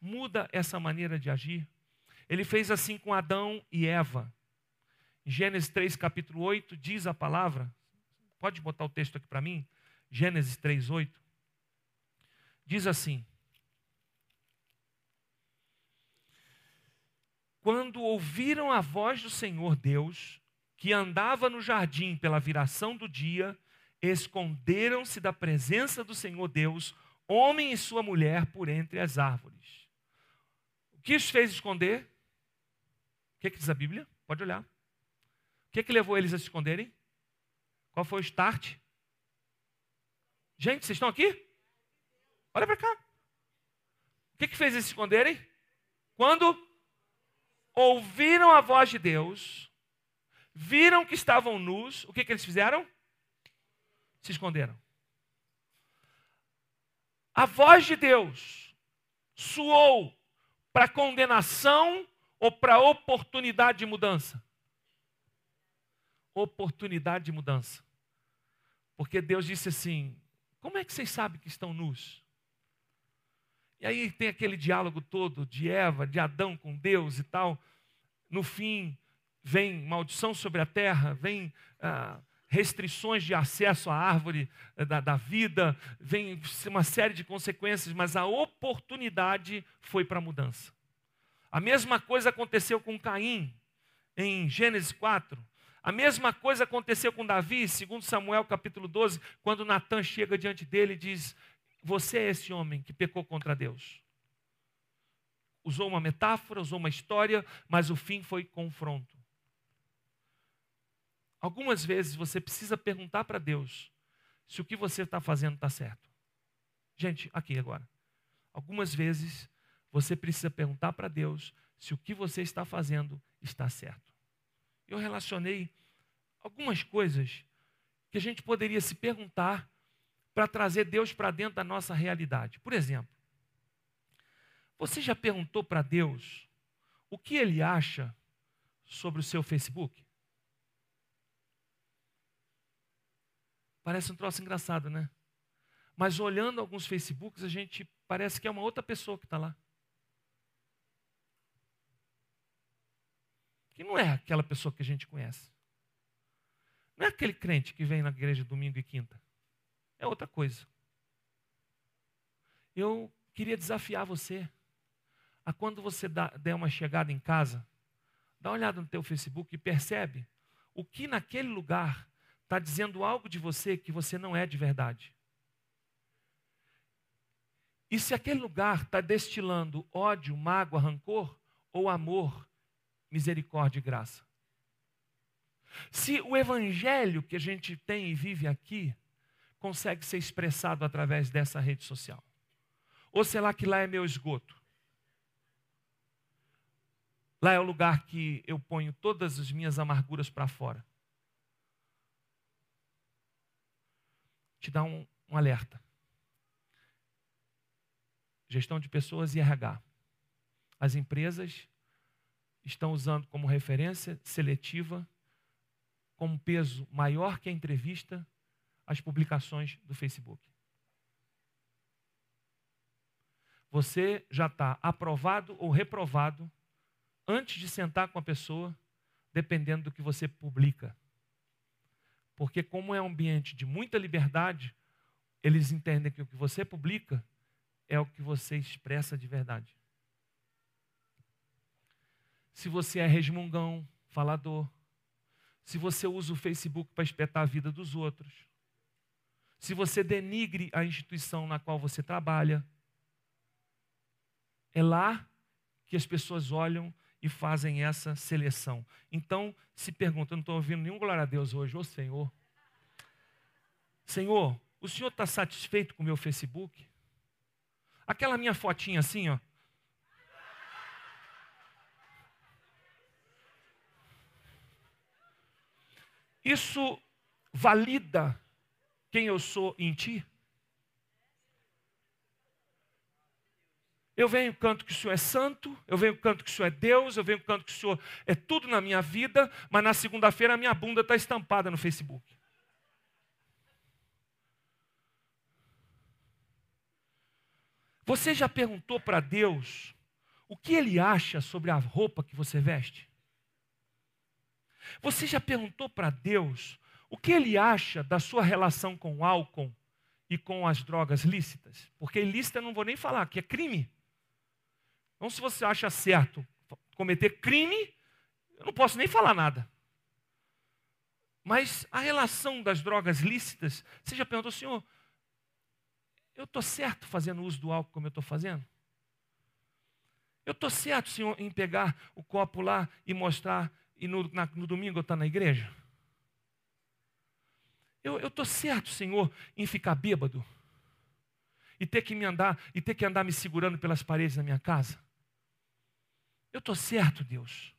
muda essa maneira de agir. Ele fez assim com Adão e Eva. Gênesis 3, capítulo 8, diz a palavra, pode botar o texto aqui para mim? Gênesis 3, 8. Diz assim: Quando ouviram a voz do Senhor Deus, que andava no jardim pela viração do dia, esconderam-se da presença do Senhor Deus, homem e sua mulher, por entre as árvores. O que os fez esconder? O que, é que diz a Bíblia? Pode olhar. O que, é que levou eles a se esconderem? Qual foi o start? Gente, vocês estão aqui? Olha para cá. O que, é que fez eles se esconderem? Quando ouviram a voz de Deus, viram que estavam nus, o que, que eles fizeram? Se esconderam. A voz de Deus suou para condenação ou para oportunidade de mudança? oportunidade de mudança. Porque Deus disse assim: como é que vocês sabem que estão nus? E aí tem aquele diálogo todo de Eva, de Adão com Deus e tal. No fim, vem maldição sobre a terra, vem ah, restrições de acesso à árvore eh, da, da vida, vem uma série de consequências, mas a oportunidade foi para a mudança. A mesma coisa aconteceu com Caim, em Gênesis 4. A mesma coisa aconteceu com Davi, segundo Samuel capítulo 12, quando Natan chega diante dele e diz: Você é esse homem que pecou contra Deus. usou uma metáfora, usou uma história, mas o fim foi confronto. Algumas vezes você precisa perguntar para Deus se o que você está fazendo está certo. Gente, aqui agora. Algumas vezes você precisa perguntar para Deus se o que você está fazendo está certo. Eu relacionei algumas coisas que a gente poderia se perguntar para trazer Deus para dentro da nossa realidade. Por exemplo, você já perguntou para Deus o que ele acha sobre o seu Facebook? Parece um troço engraçado, né? Mas olhando alguns Facebooks, a gente parece que é uma outra pessoa que está lá. Que não é aquela pessoa que a gente conhece. Não é aquele crente que vem na igreja domingo e quinta. É outra coisa. Eu queria desafiar você a quando você dá, der uma chegada em casa, dá uma olhada no teu Facebook e percebe o que naquele lugar está dizendo algo de você que você não é de verdade. E se aquele lugar está destilando ódio, mágoa, rancor ou amor, misericórdia e graça. Se o evangelho que a gente tem e vive aqui consegue ser expressado através dessa rede social, ou sei lá que lá é meu esgoto, Lá é o lugar que eu ponho todas as minhas amarguras para fora. Te dá um, um alerta. Gestão de pessoas e RH. As empresas estão usando como referência seletiva, como peso maior que a entrevista, as publicações do Facebook. Você já está aprovado ou reprovado antes de sentar com a pessoa, dependendo do que você publica. Porque, como é um ambiente de muita liberdade, eles entendem que o que você publica é o que você expressa de verdade. Se você é resmungão, falador, se você usa o Facebook para espetar a vida dos outros, se você denigre a instituição na qual você trabalha, é lá que as pessoas olham e fazem essa seleção. Então, se pergunta, eu não estou ouvindo nenhum glória a Deus hoje, ô Senhor. Senhor, o Senhor está satisfeito com o meu Facebook? Aquela minha fotinha assim, ó. Isso valida quem eu sou em ti? Eu venho canto que o Senhor é santo, eu venho canto que o Senhor é Deus, eu venho canto que o Senhor é tudo na minha vida, mas na segunda-feira a minha bunda está estampada no Facebook. Você já perguntou para Deus o que Ele acha sobre a roupa que você veste? Você já perguntou para Deus o que Ele acha da sua relação com o álcool e com as drogas lícitas? Porque ilícita eu não vou nem falar, que é crime. Então, se você acha certo cometer crime, eu não posso nem falar nada. Mas a relação das drogas lícitas, você já perguntou, senhor, eu estou certo fazendo uso do álcool como eu estou fazendo? Eu estou certo, senhor, em pegar o copo lá e mostrar, e no, na, no domingo eu estar na igreja? Eu estou certo, senhor, em ficar bêbado? E ter que me andar, e ter que andar me segurando pelas paredes da minha casa? Eu estou certo, Deus.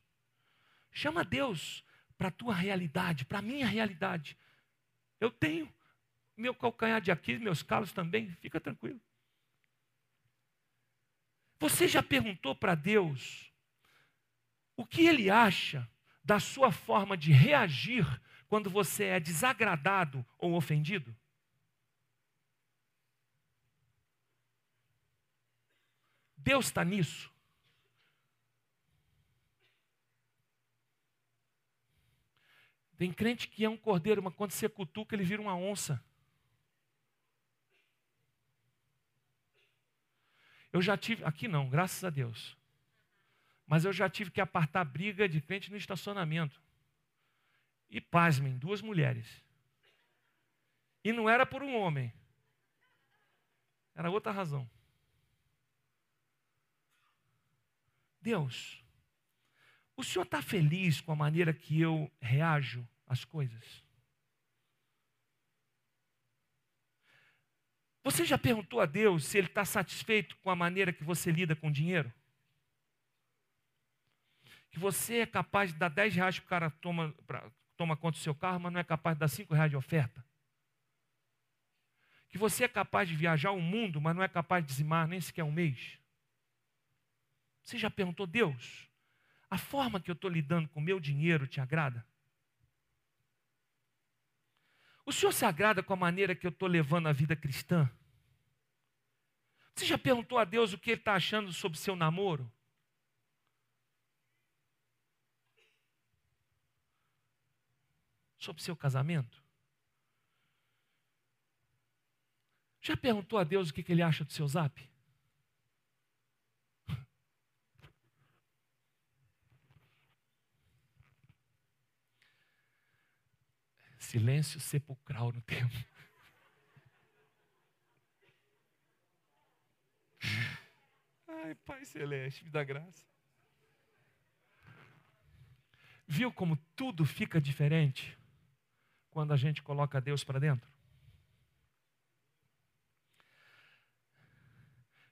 Chama Deus para a tua realidade, para a minha realidade. Eu tenho meu calcanhar de Aquiles, meus calos também, fica tranquilo. Você já perguntou para Deus o que Ele acha da sua forma de reagir quando você é desagradado ou ofendido? Deus está nisso. Tem crente que é um cordeiro, mas quando você cutuca, ele vira uma onça. Eu já tive, aqui não, graças a Deus. Mas eu já tive que apartar briga de crente no estacionamento. E pasmem, duas mulheres. E não era por um homem. Era outra razão. Deus, o Senhor está feliz com a maneira que eu reajo às coisas? Você já perguntou a Deus se Ele está satisfeito com a maneira que você lida com o dinheiro? Que você é capaz de dar 10 reais para o cara toma, pra, toma conta do seu carro, mas não é capaz de dar 5 reais de oferta? Que você é capaz de viajar o mundo, mas não é capaz de dizimar nem sequer um mês? Você já perguntou, Deus, a forma que eu estou lidando com o meu dinheiro te agrada? O Senhor se agrada com a maneira que eu estou levando a vida cristã? Você já perguntou a Deus o que Ele está achando sobre seu namoro? Sobre seu casamento? Já perguntou a Deus o que Ele acha do seu zap? Silêncio sepulcral no tempo. Ai, Pai Celeste, me dá graça. Viu como tudo fica diferente quando a gente coloca Deus para dentro?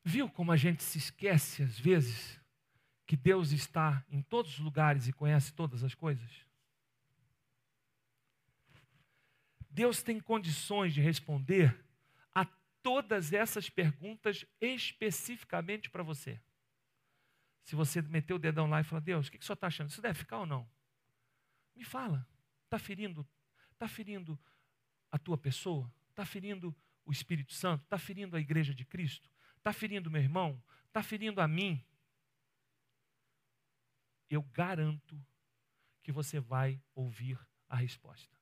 Viu como a gente se esquece às vezes que Deus está em todos os lugares e conhece todas as coisas? Deus tem condições de responder a todas essas perguntas especificamente para você. Se você meter o dedão lá e falar, Deus, o que, que o senhor está achando? Isso deve ficar ou não? Me fala. Está ferindo, está ferindo a tua pessoa? Está ferindo o Espírito Santo? Está ferindo a igreja de Cristo? Está ferindo meu irmão? Está ferindo a mim? Eu garanto que você vai ouvir a resposta.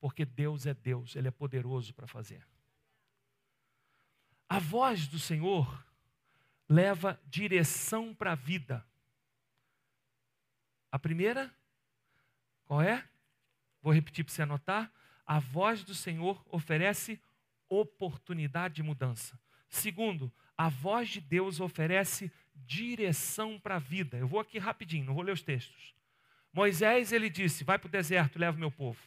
Porque Deus é Deus, Ele é poderoso para fazer. A voz do Senhor leva direção para a vida. A primeira, qual é? Vou repetir para você anotar. A voz do Senhor oferece oportunidade de mudança. Segundo, a voz de Deus oferece direção para a vida. Eu vou aqui rapidinho, não vou ler os textos. Moisés, ele disse: Vai para o deserto, leva o meu povo.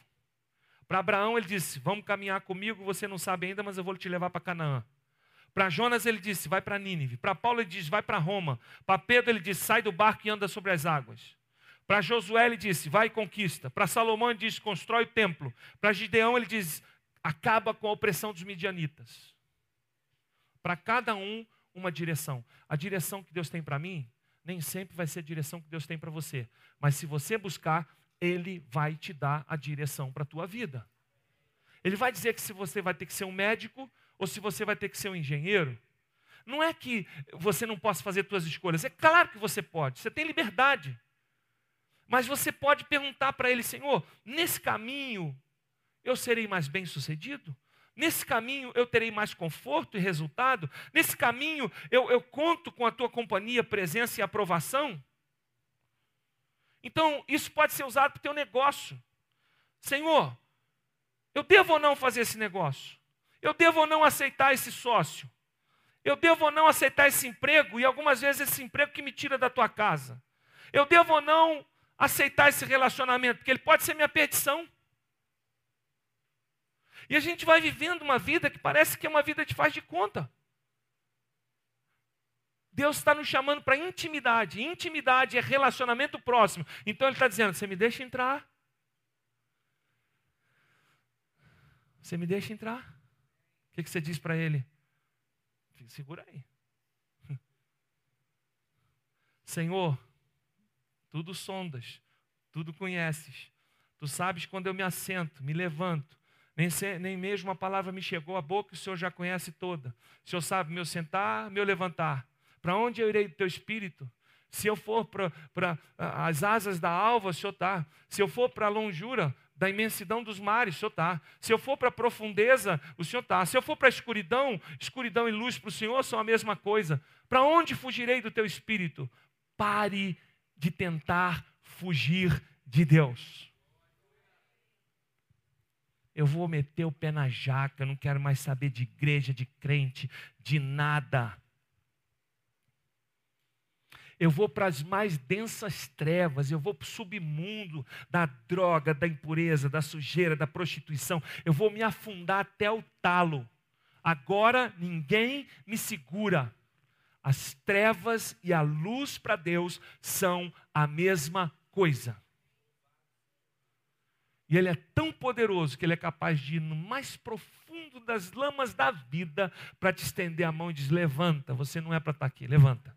Para Abraão ele disse: Vamos caminhar comigo, você não sabe ainda, mas eu vou te levar para Canaã. Para Jonas ele disse: Vai para Nínive. Para Paulo ele disse: Vai para Roma. Para Pedro ele disse: Sai do barco e anda sobre as águas. Para Josué ele disse: Vai e conquista. Para Salomão ele disse: Constrói o templo. Para Gideão ele diz: Acaba com a opressão dos midianitas. Para cada um, uma direção. A direção que Deus tem para mim nem sempre vai ser a direção que Deus tem para você. Mas se você buscar, ele vai te dar a direção para a tua vida. Ele vai dizer que se você vai ter que ser um médico ou se você vai ter que ser um engenheiro. Não é que você não possa fazer suas escolhas. É claro que você pode. Você tem liberdade. Mas você pode perguntar para ele, Senhor, nesse caminho eu serei mais bem sucedido? Nesse caminho eu terei mais conforto e resultado? Nesse caminho eu, eu conto com a tua companhia, presença e aprovação? Então, isso pode ser usado para o teu negócio. Senhor, eu devo ou não fazer esse negócio? Eu devo ou não aceitar esse sócio? Eu devo ou não aceitar esse emprego e algumas vezes esse emprego que me tira da tua casa? Eu devo ou não aceitar esse relacionamento, porque ele pode ser minha perdição? E a gente vai vivendo uma vida que parece que é uma vida de faz de conta. Deus está nos chamando para intimidade. Intimidade é relacionamento próximo. Então Ele está dizendo: Você me deixa entrar? Você me deixa entrar? O que, que você diz para Ele? Segura aí. Senhor, tudo sondas, tudo conheces. Tu sabes quando eu me assento, me levanto. Nem, se, nem mesmo a palavra me chegou à boca, o Senhor já conhece toda. O Senhor sabe meu sentar, meu levantar. Para onde eu irei do teu espírito? Se eu for para as asas da alva, o Senhor está. Se eu for para a longura da imensidão dos mares, o Senhor está. Se eu for para a profundeza, o Senhor está. Se eu for para a escuridão, escuridão e luz para o Senhor são a mesma coisa. Para onde fugirei do teu espírito? Pare de tentar fugir de Deus. Eu vou meter o pé na jaca, não quero mais saber de igreja, de crente, de nada. eu vou para as mais densas trevas, eu vou para o submundo da droga, da impureza, da sujeira, da prostituição, eu vou me afundar até o talo. Agora ninguém me segura. As trevas e a luz para Deus são a mesma coisa. E Ele é tão poderoso que Ele é capaz de ir no mais profundo das lamas da vida para te estender a mão e dizer: Levanta, você não é para estar aqui, levanta.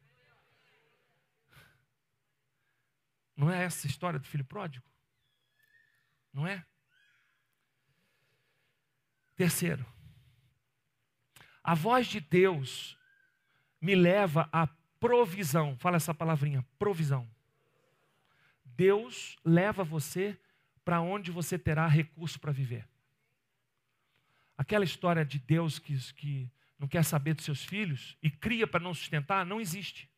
Não é essa a história do filho pródigo? Não é? Terceiro, a voz de Deus me leva à provisão. Fala essa palavrinha, provisão. Deus leva você para onde você terá recurso para viver. Aquela história de Deus que, que não quer saber dos seus filhos e cria para não sustentar, não existe.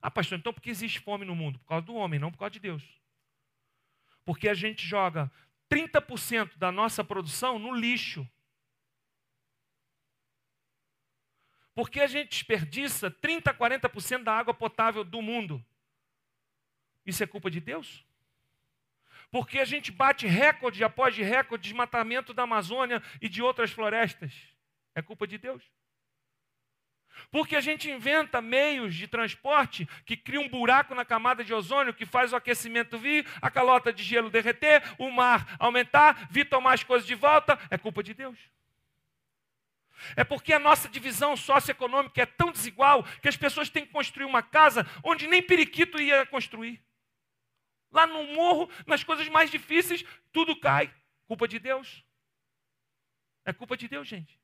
Ah, pastor, então por que existe fome no mundo? Por causa do homem, não por causa de Deus. Porque a gente joga 30% da nossa produção no lixo. Porque a gente desperdiça 30, 40% da água potável do mundo. Isso é culpa de Deus? Porque a gente bate recorde após recorde de desmatamento da Amazônia e de outras florestas. É culpa de Deus. Porque a gente inventa meios de transporte que criam um buraco na camada de ozônio que faz o aquecimento vir, a calota de gelo derreter, o mar aumentar, vir tomar as coisas de volta. É culpa de Deus. É porque a nossa divisão socioeconômica é tão desigual que as pessoas têm que construir uma casa onde nem periquito ia construir. Lá no morro, nas coisas mais difíceis, tudo cai. Culpa de Deus. É culpa de Deus, gente.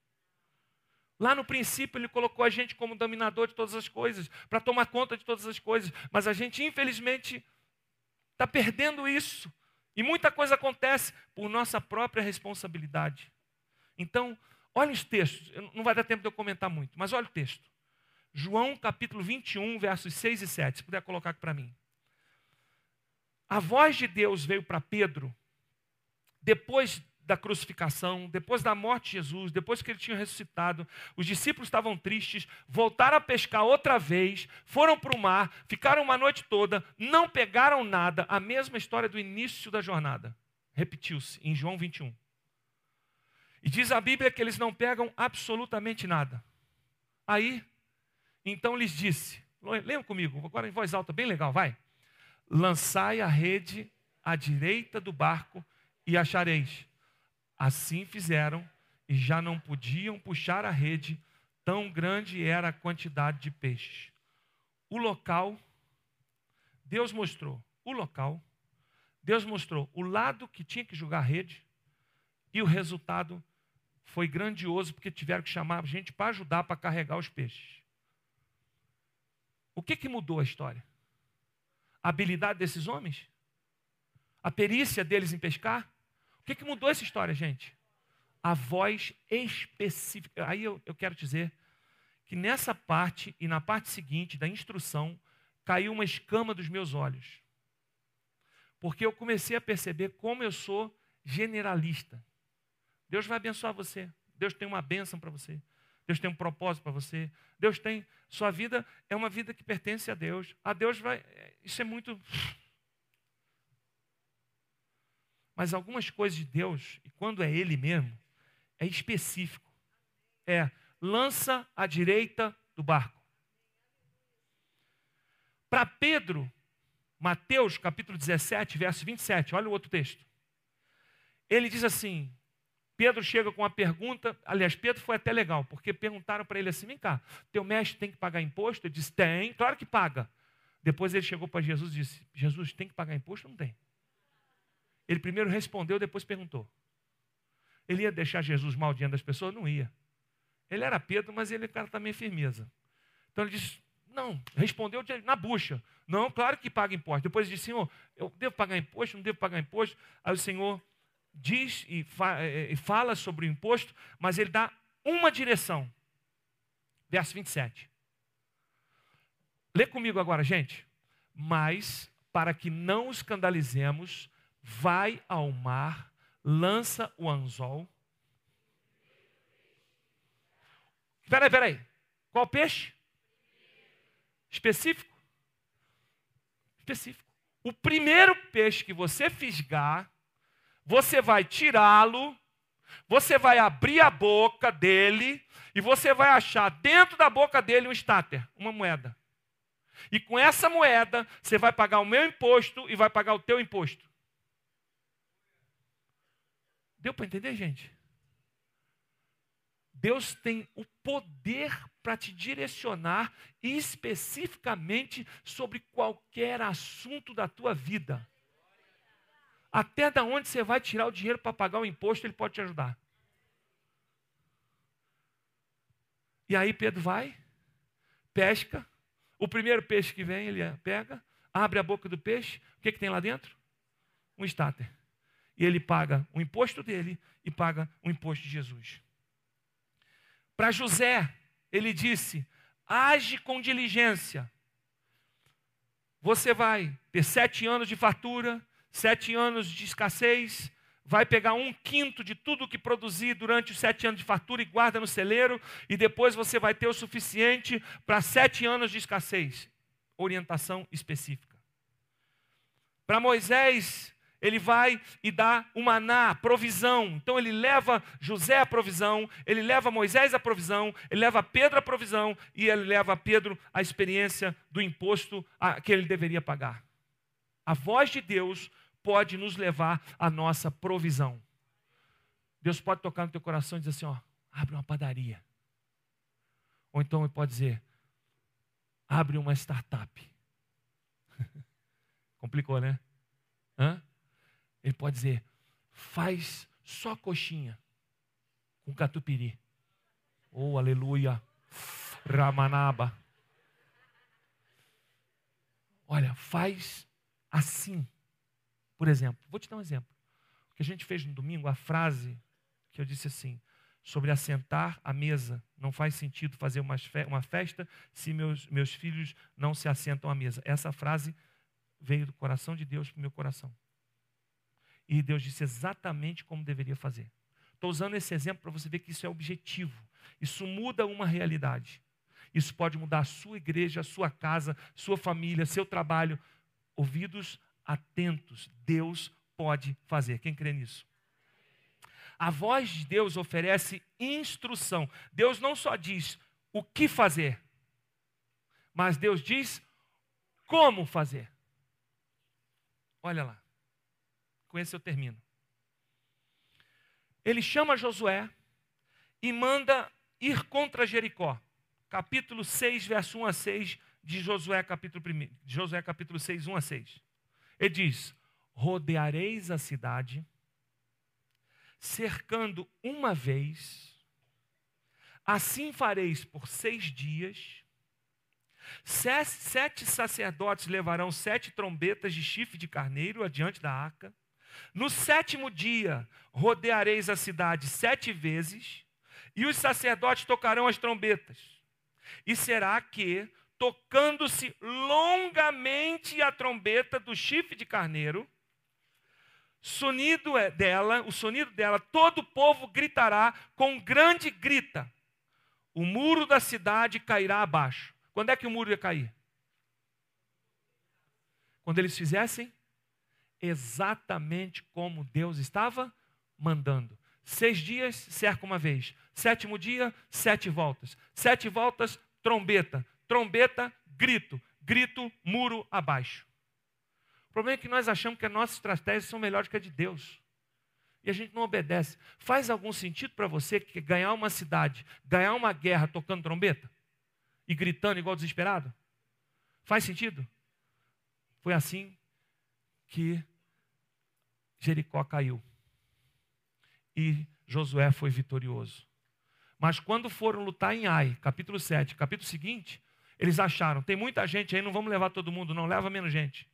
Lá no princípio, Ele colocou a gente como dominador de todas as coisas, para tomar conta de todas as coisas. Mas a gente, infelizmente, está perdendo isso. E muita coisa acontece por nossa própria responsabilidade. Então, olha os textos. Não vai dar tempo de eu comentar muito, mas olha o texto. João capítulo 21, versos 6 e 7. Se puder colocar aqui para mim. A voz de Deus veio para Pedro depois da crucificação, depois da morte de Jesus, depois que ele tinha ressuscitado, os discípulos estavam tristes, voltaram a pescar outra vez, foram para o mar, ficaram uma noite toda, não pegaram nada, a mesma história do início da jornada. Repetiu-se em João 21. E diz a Bíblia que eles não pegam absolutamente nada. Aí, então lhes disse, leiam comigo, agora em voz alta, bem legal, vai lançai a rede à direita do barco e achareis. Assim fizeram e já não podiam puxar a rede, tão grande era a quantidade de peixes. O local, Deus mostrou o local, Deus mostrou o lado que tinha que jogar a rede, e o resultado foi grandioso, porque tiveram que chamar gente para ajudar para carregar os peixes. O que, que mudou a história? a habilidade desses homens? A perícia deles em pescar? O que, que mudou essa história, gente? A voz específica. Aí eu, eu quero dizer que nessa parte e na parte seguinte da instrução caiu uma escama dos meus olhos. Porque eu comecei a perceber como eu sou generalista. Deus vai abençoar você. Deus tem uma bênção para você. Deus tem um propósito para você. Deus tem. Sua vida é uma vida que pertence a Deus. A Deus vai. Isso é muito. Mas algumas coisas de Deus, e quando é Ele mesmo, é específico. É lança à direita do barco. Para Pedro, Mateus capítulo 17, verso 27, olha o outro texto. Ele diz assim: Pedro chega com uma pergunta, aliás, Pedro foi até legal, porque perguntaram para ele assim: vem cá, teu mestre tem que pagar imposto? Ele disse: tem, claro que paga. Depois ele chegou para Jesus e disse: Jesus, tem que pagar imposto não tem? Ele primeiro respondeu, depois perguntou. Ele ia deixar Jesus mal diante das pessoas? Não ia. Ele era Pedro, mas ele é cara também firmeza. Então ele disse: não, respondeu na bucha. Não, claro que paga imposto. Depois ele disse: Senhor, eu devo pagar imposto? Não devo pagar imposto? Aí o Senhor diz e, fa é, e fala sobre o imposto, mas ele dá uma direção. Verso 27. Lê comigo agora, gente. Mas, para que não escandalizemos, vai ao mar, lança o anzol. Peraí, peraí. Qual peixe? Específico? Específico. O primeiro peixe que você fisgar, você vai tirá-lo, você vai abrir a boca dele e você vai achar dentro da boca dele um estáter, uma moeda. E com essa moeda, você vai pagar o meu imposto e vai pagar o teu imposto. Deu para entender, gente? Deus tem o poder para te direcionar especificamente sobre qualquer assunto da tua vida. Até da onde você vai tirar o dinheiro para pagar o imposto, ele pode te ajudar. E aí Pedro vai, pesca, o primeiro peixe que vem, ele pega, abre a boca do peixe, o que, que tem lá dentro? Um estáter. E ele paga o imposto dele e paga o imposto de Jesus. Para José, ele disse: age com diligência. Você vai ter sete anos de fartura, sete anos de escassez, vai pegar um quinto de tudo que produzir durante os sete anos de fartura e guarda no celeiro, e depois você vai ter o suficiente para sete anos de escassez. Orientação específica. Para Moisés, ele vai e dá o maná, provisão. Então ele leva José a provisão, ele leva Moisés a provisão, ele leva Pedro a provisão e ele leva Pedro a experiência do imposto que ele deveria pagar. A voz de Deus pode nos levar à nossa provisão. Deus pode tocar no teu coração e dizer assim: ó, abre uma padaria. Ou então ele pode dizer: abre uma startup. Complicou, né? Hã? Ele pode dizer: faz só coxinha com catupiry. Oh, aleluia. Ramanaba. Olha, faz assim. Por exemplo, vou te dar um exemplo. O que a gente fez no domingo, a frase que eu disse assim, sobre assentar à mesa. Não faz sentido fazer uma festa se meus, meus filhos não se assentam à mesa. Essa frase veio do coração de Deus para o meu coração. E Deus disse exatamente como deveria fazer. Estou usando esse exemplo para você ver que isso é objetivo. Isso muda uma realidade. Isso pode mudar a sua igreja, a sua casa, sua família, seu trabalho. Ouvidos atentos, Deus pode fazer. Quem crê nisso? A voz de Deus oferece instrução. Deus não só diz o que fazer, mas Deus diz como fazer. Olha lá. Com esse eu termino. Ele chama Josué e manda ir contra Jericó. Capítulo 6, verso 1 a 6 de Josué, capítulo 1, Josué, capítulo 6, 1 a 6. Ele diz: Rodeareis a cidade, cercando uma vez, assim fareis por seis dias. Sete sacerdotes levarão sete trombetas de chifre de carneiro adiante da arca. No sétimo dia, rodeareis a cidade sete vezes, e os sacerdotes tocarão as trombetas. E será que, tocando-se longamente a trombeta do chifre de carneiro, sonido é dela, o sonido dela, todo o povo gritará com grande grita. O muro da cidade cairá abaixo. Quando é que o muro ia cair? Quando eles fizessem exatamente como Deus estava mandando. Seis dias, cerca uma vez. Sétimo dia, sete voltas. Sete voltas, trombeta. Trombeta, grito. Grito, muro abaixo. O problema é que nós achamos que as nossas estratégias são melhores que a de Deus. E a gente não obedece. Faz algum sentido para você que ganhar uma cidade, ganhar uma guerra tocando trombeta? E gritando igual desesperado? Faz sentido? Foi assim que Jericó caiu. E Josué foi vitorioso. Mas quando foram lutar em Ai, capítulo 7, capítulo seguinte, eles acharam, tem muita gente aí, não vamos levar todo mundo, não, leva menos gente.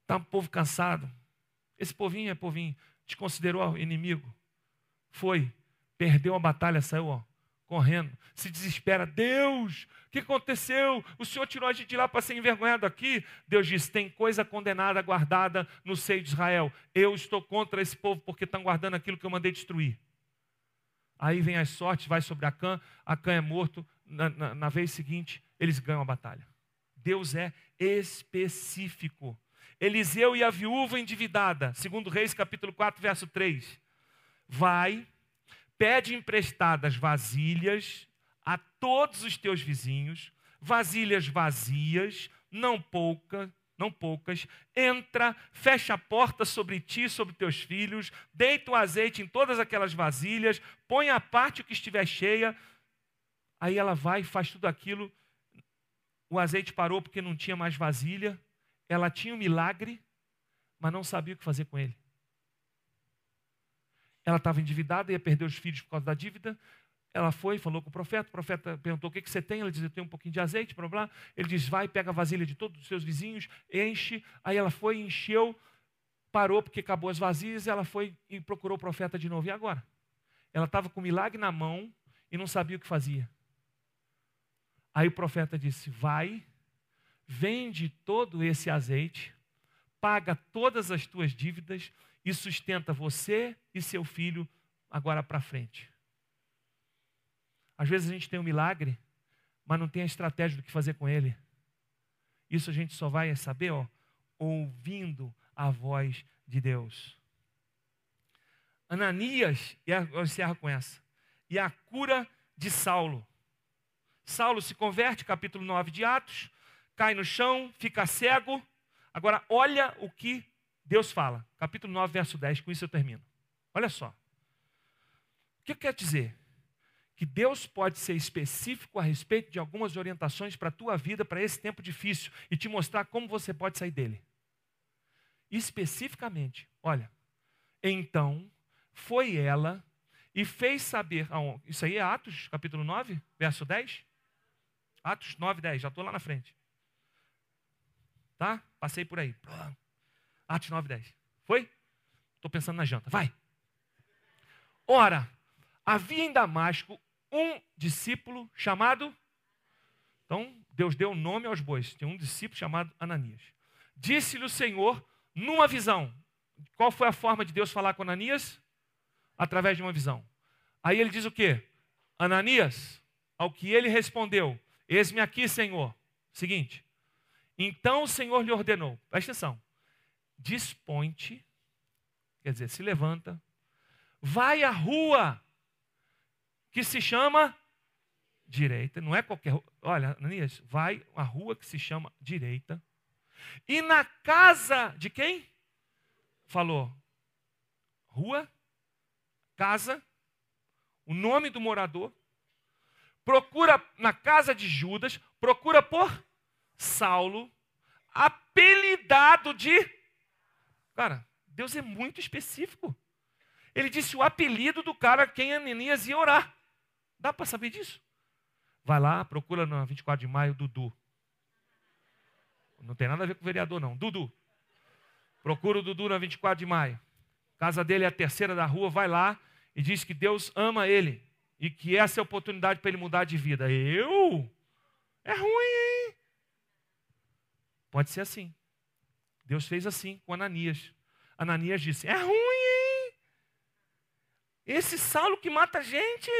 Está um povo cansado. Esse povinho é povinho, desconsiderou inimigo. Foi, perdeu a batalha, saiu ó, correndo, se desespera. Deus, o que aconteceu? O Senhor tirou a gente de lá para ser envergonhado aqui? Deus disse: tem coisa condenada guardada no seio de Israel. Eu estou contra esse povo porque estão guardando aquilo que eu mandei destruir. Aí vem as sortes, vai sobre Acã, Acã é morto, na, na, na vez seguinte, eles ganham a batalha. Deus é específico. Eliseu e a viúva endividada, segundo Reis capítulo 4, verso 3. Vai, pede emprestadas vasilhas a todos os teus vizinhos, vasilhas vazias, não poucas, não poucas, entra, fecha a porta sobre ti, sobre teus filhos, deita o azeite em todas aquelas vasilhas, põe a parte o que estiver cheia. Aí ela vai e faz tudo aquilo. O azeite parou porque não tinha mais vasilha. Ela tinha um milagre, mas não sabia o que fazer com ele. Ela estava endividada, ia perder os filhos por causa da dívida. Ela foi, falou com o profeta, o profeta perguntou o que, que você tem, ela disse, eu tenho um pouquinho de azeite, blá, blá. Ele diz, vai, pega a vasilha de todos os seus vizinhos, enche. Aí ela foi, encheu, parou porque acabou as vasilhas, ela foi e procurou o profeta de novo. E agora? Ela estava com o milagre na mão e não sabia o que fazia. Aí o profeta disse, vai, vende todo esse azeite, paga todas as tuas dívidas e sustenta você e seu filho agora para frente. Às vezes a gente tem um milagre, mas não tem a estratégia do que fazer com ele. Isso a gente só vai saber ó, ouvindo a voz de Deus. Ananias, eu encerro com essa, e a cura de Saulo. Saulo se converte, capítulo 9 de Atos, cai no chão, fica cego. Agora, olha o que Deus fala. Capítulo 9, verso 10, com isso eu termino. Olha só. O que quer dizer? que Deus pode ser específico a respeito de algumas orientações para a tua vida, para esse tempo difícil, e te mostrar como você pode sair dele. Especificamente, olha, então foi ela e fez saber, isso aí é Atos, capítulo 9, verso 10? Atos 9, 10, já estou lá na frente. Tá? Passei por aí. Atos 9, 10. Foi? Estou pensando na janta. Vai. Ora, havia em Damasco um discípulo chamado. Então, Deus deu nome aos bois. Tem um discípulo chamado Ananias. Disse-lhe o Senhor numa visão. Qual foi a forma de Deus falar com Ananias? Através de uma visão. Aí ele diz o quê? Ananias, ao que ele respondeu: Eis-me aqui, Senhor. Seguinte. Então o Senhor lhe ordenou, presta atenção: dispõe-te, quer dizer, se levanta, vai à rua que se chama direita, não é qualquer rua. Olha, Ananias, vai à rua que se chama direita. E na casa de quem? Falou. Rua, casa, o nome do morador. Procura na casa de Judas, procura por Saulo, apelidado de. Cara, Deus é muito específico. Ele disse o apelido do cara quem Ananias ia orar. Dá para saber disso? Vai lá, procura na 24 de maio, Dudu. Não tem nada a ver com o vereador, não. Dudu. Procura o Dudu na 24 de maio. Casa dele é a terceira da rua, vai lá e diz que Deus ama ele e que essa é a oportunidade para ele mudar de vida. Eu? É ruim, hein? Pode ser assim. Deus fez assim com Ananias. Ananias disse: É ruim, hein? Esse Saulo que mata gente,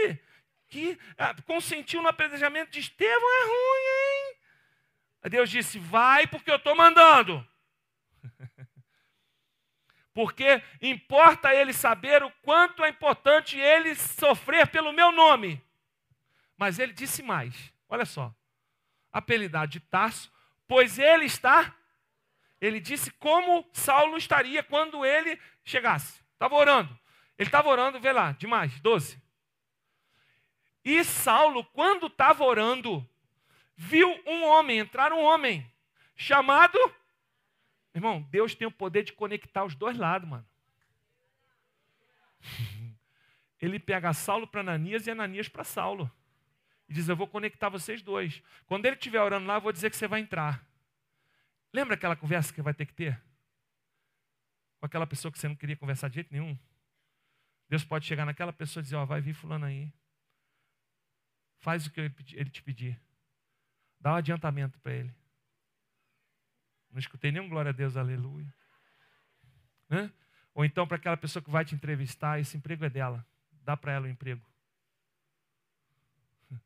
que ah, consentiu no apedrejamento de Estevão é ruim, hein? Deus disse: Vai, porque eu estou mandando. Porque importa ele saber o quanto é importante ele sofrer pelo meu nome. Mas ele disse mais: Olha só, apelidado de Tarso, pois ele está. Ele disse como Saulo estaria quando ele chegasse. Estava orando. Ele estava orando, vê lá, demais, 12. E Saulo, quando estava orando, viu um homem, entrar um homem, chamado. Irmão, Deus tem o poder de conectar os dois lados, mano. Ele pega Saulo para Ananias e Ananias para Saulo. E diz: Eu vou conectar vocês dois. Quando ele estiver orando lá, eu vou dizer que você vai entrar. Lembra aquela conversa que vai ter que ter? Com aquela pessoa que você não queria conversar de jeito nenhum? Deus pode chegar naquela pessoa e dizer: Ó, oh, vai vir fulano aí. Faz o que ele te pedir. Dá um adiantamento para ele. Não escutei nenhum glória a Deus, aleluia. Hã? Ou então para aquela pessoa que vai te entrevistar, esse emprego é dela. Dá para ela o emprego.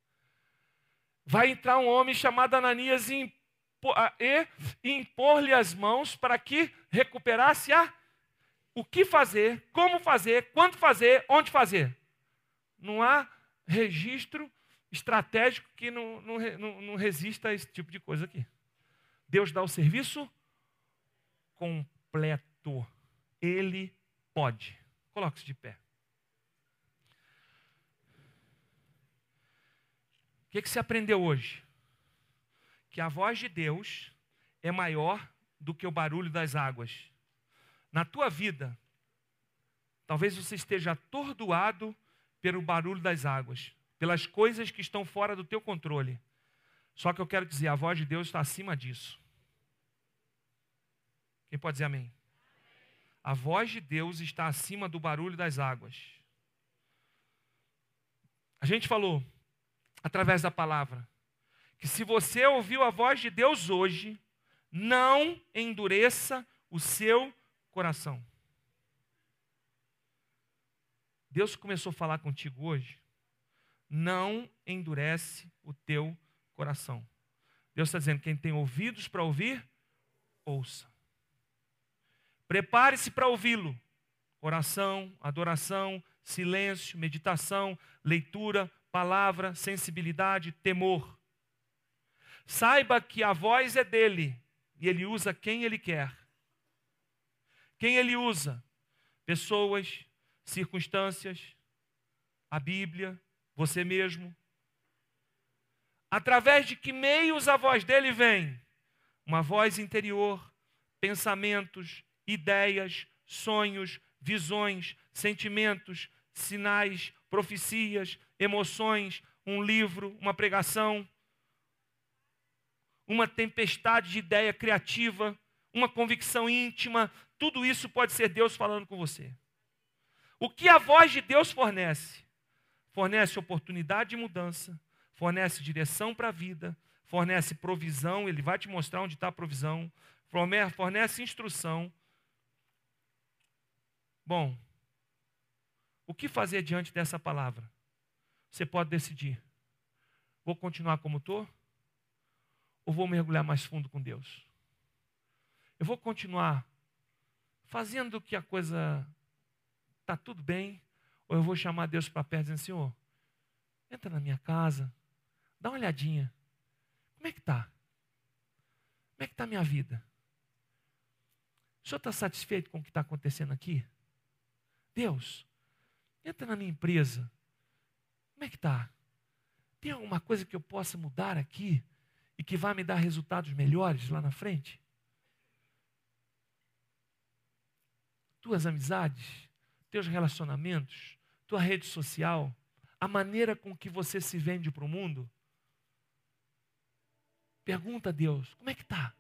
vai entrar um homem chamado Ananias e impor-lhe as mãos para que recuperasse a o que fazer, como fazer, quando fazer, onde fazer. Não há registro estratégico que não, não, não, não resista a esse tipo de coisa aqui. Deus dá o serviço completo. Ele pode. Coloque-se de pé. O que, que você aprendeu hoje? Que a voz de Deus é maior do que o barulho das águas. Na tua vida, talvez você esteja atordoado pelo barulho das águas, pelas coisas que estão fora do teu controle. Só que eu quero dizer, a voz de Deus está acima disso. Quem pode dizer amém? A voz de Deus está acima do barulho das águas. A gente falou, através da palavra, que se você ouviu a voz de Deus hoje, não endureça o seu coração. Deus começou a falar contigo hoje, não endurece o teu coração. Deus está dizendo: quem tem ouvidos para ouvir, ouça. Prepare-se para ouvi-lo. Oração, adoração, silêncio, meditação, leitura, palavra, sensibilidade, temor. Saiba que a voz é dele e ele usa quem ele quer. Quem ele usa? Pessoas, circunstâncias, a Bíblia, você mesmo. Através de que meios a voz dele vem? Uma voz interior, pensamentos, ideias, sonhos, visões, sentimentos, sinais, profecias, emoções, um livro, uma pregação, uma tempestade de ideia criativa, uma convicção íntima, tudo isso pode ser Deus falando com você. O que a voz de Deus fornece? Fornece oportunidade de mudança, fornece direção para a vida, fornece provisão, ele vai te mostrar onde está a provisão, fornece instrução, Bom, o que fazer diante dessa palavra? Você pode decidir. Vou continuar como estou? Ou vou mergulhar mais fundo com Deus? Eu vou continuar fazendo que a coisa está tudo bem? Ou eu vou chamar Deus para perto dizendo, Senhor, entra na minha casa, dá uma olhadinha. Como é que está? Como é que está a minha vida? O senhor está satisfeito com o que está acontecendo aqui? Deus, entra na minha empresa. Como é que está? Tem alguma coisa que eu possa mudar aqui e que vai me dar resultados melhores lá na frente? Tuas amizades, teus relacionamentos, tua rede social, a maneira com que você se vende para o mundo. Pergunta a Deus: como é que está?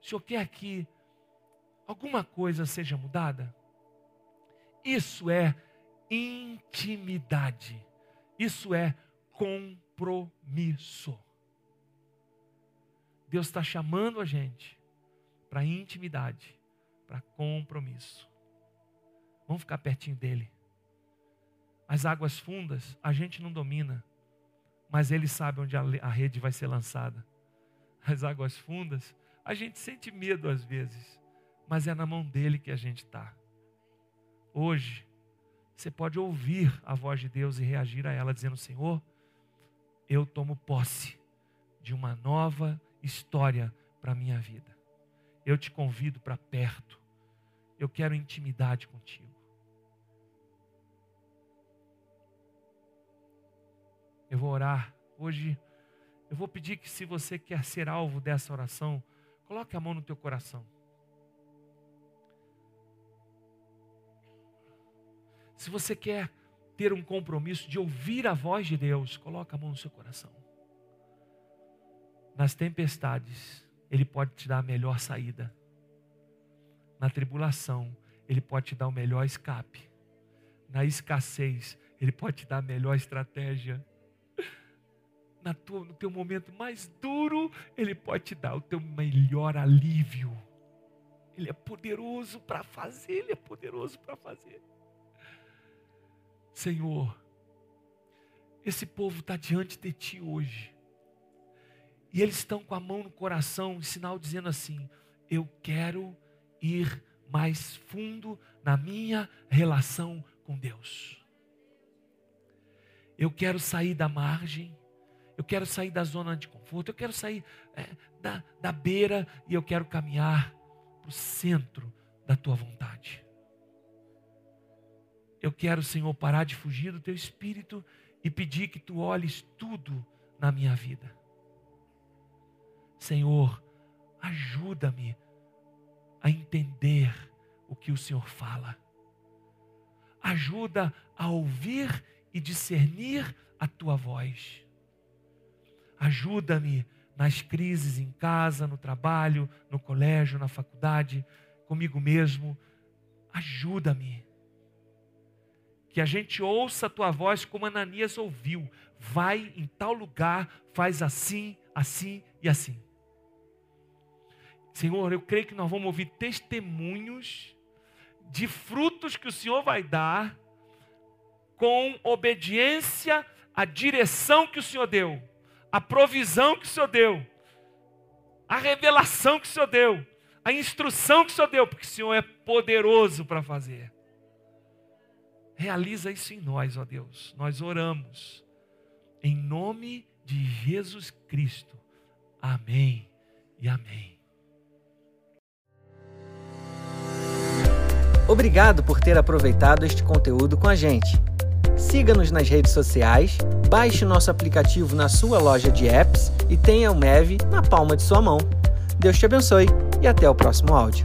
O Senhor quer que alguma coisa seja mudada? Isso é intimidade. Isso é compromisso. Deus está chamando a gente para intimidade, para compromisso. Vamos ficar pertinho dele. As águas fundas a gente não domina, mas ele sabe onde a rede vai ser lançada. As águas fundas a gente sente medo às vezes, mas é na mão dele que a gente está. Hoje, você pode ouvir a voz de Deus e reagir a ela, dizendo: Senhor, eu tomo posse de uma nova história para a minha vida. Eu te convido para perto. Eu quero intimidade contigo. Eu vou orar. Hoje, eu vou pedir que, se você quer ser alvo dessa oração, coloque a mão no teu coração. Se você quer ter um compromisso de ouvir a voz de Deus, coloca a mão no seu coração. Nas tempestades, Ele pode te dar a melhor saída. Na tribulação, Ele pode te dar o melhor escape. Na escassez, Ele pode te dar a melhor estratégia. Na tua, no teu momento mais duro, Ele pode te dar o teu melhor alívio. Ele é poderoso para fazer, Ele é poderoso para fazer. Senhor, esse povo está diante de ti hoje. E eles estão com a mão no coração, em sinal dizendo assim: Eu quero ir mais fundo na minha relação com Deus. Eu quero sair da margem, eu quero sair da zona de conforto, eu quero sair é, da, da beira e eu quero caminhar para o centro da tua vontade. Eu quero, Senhor, parar de fugir do teu espírito e pedir que tu olhes tudo na minha vida. Senhor, ajuda-me a entender o que o Senhor fala. Ajuda a ouvir e discernir a tua voz. Ajuda-me nas crises em casa, no trabalho, no colégio, na faculdade, comigo mesmo. Ajuda-me. Que a gente ouça a tua voz como Ananias ouviu. Vai em tal lugar, faz assim, assim e assim. Senhor, eu creio que nós vamos ouvir testemunhos de frutos que o Senhor vai dar com obediência à direção que o Senhor deu, à provisão que o Senhor deu, à revelação que o Senhor deu, à instrução que o Senhor deu, porque o Senhor é poderoso para fazer. Realiza isso em nós, ó Deus. Nós oramos em nome de Jesus Cristo. Amém e amém. Obrigado por ter aproveitado este conteúdo com a gente. Siga-nos nas redes sociais, baixe nosso aplicativo na sua loja de apps e tenha o MEV na palma de sua mão. Deus te abençoe e até o próximo áudio.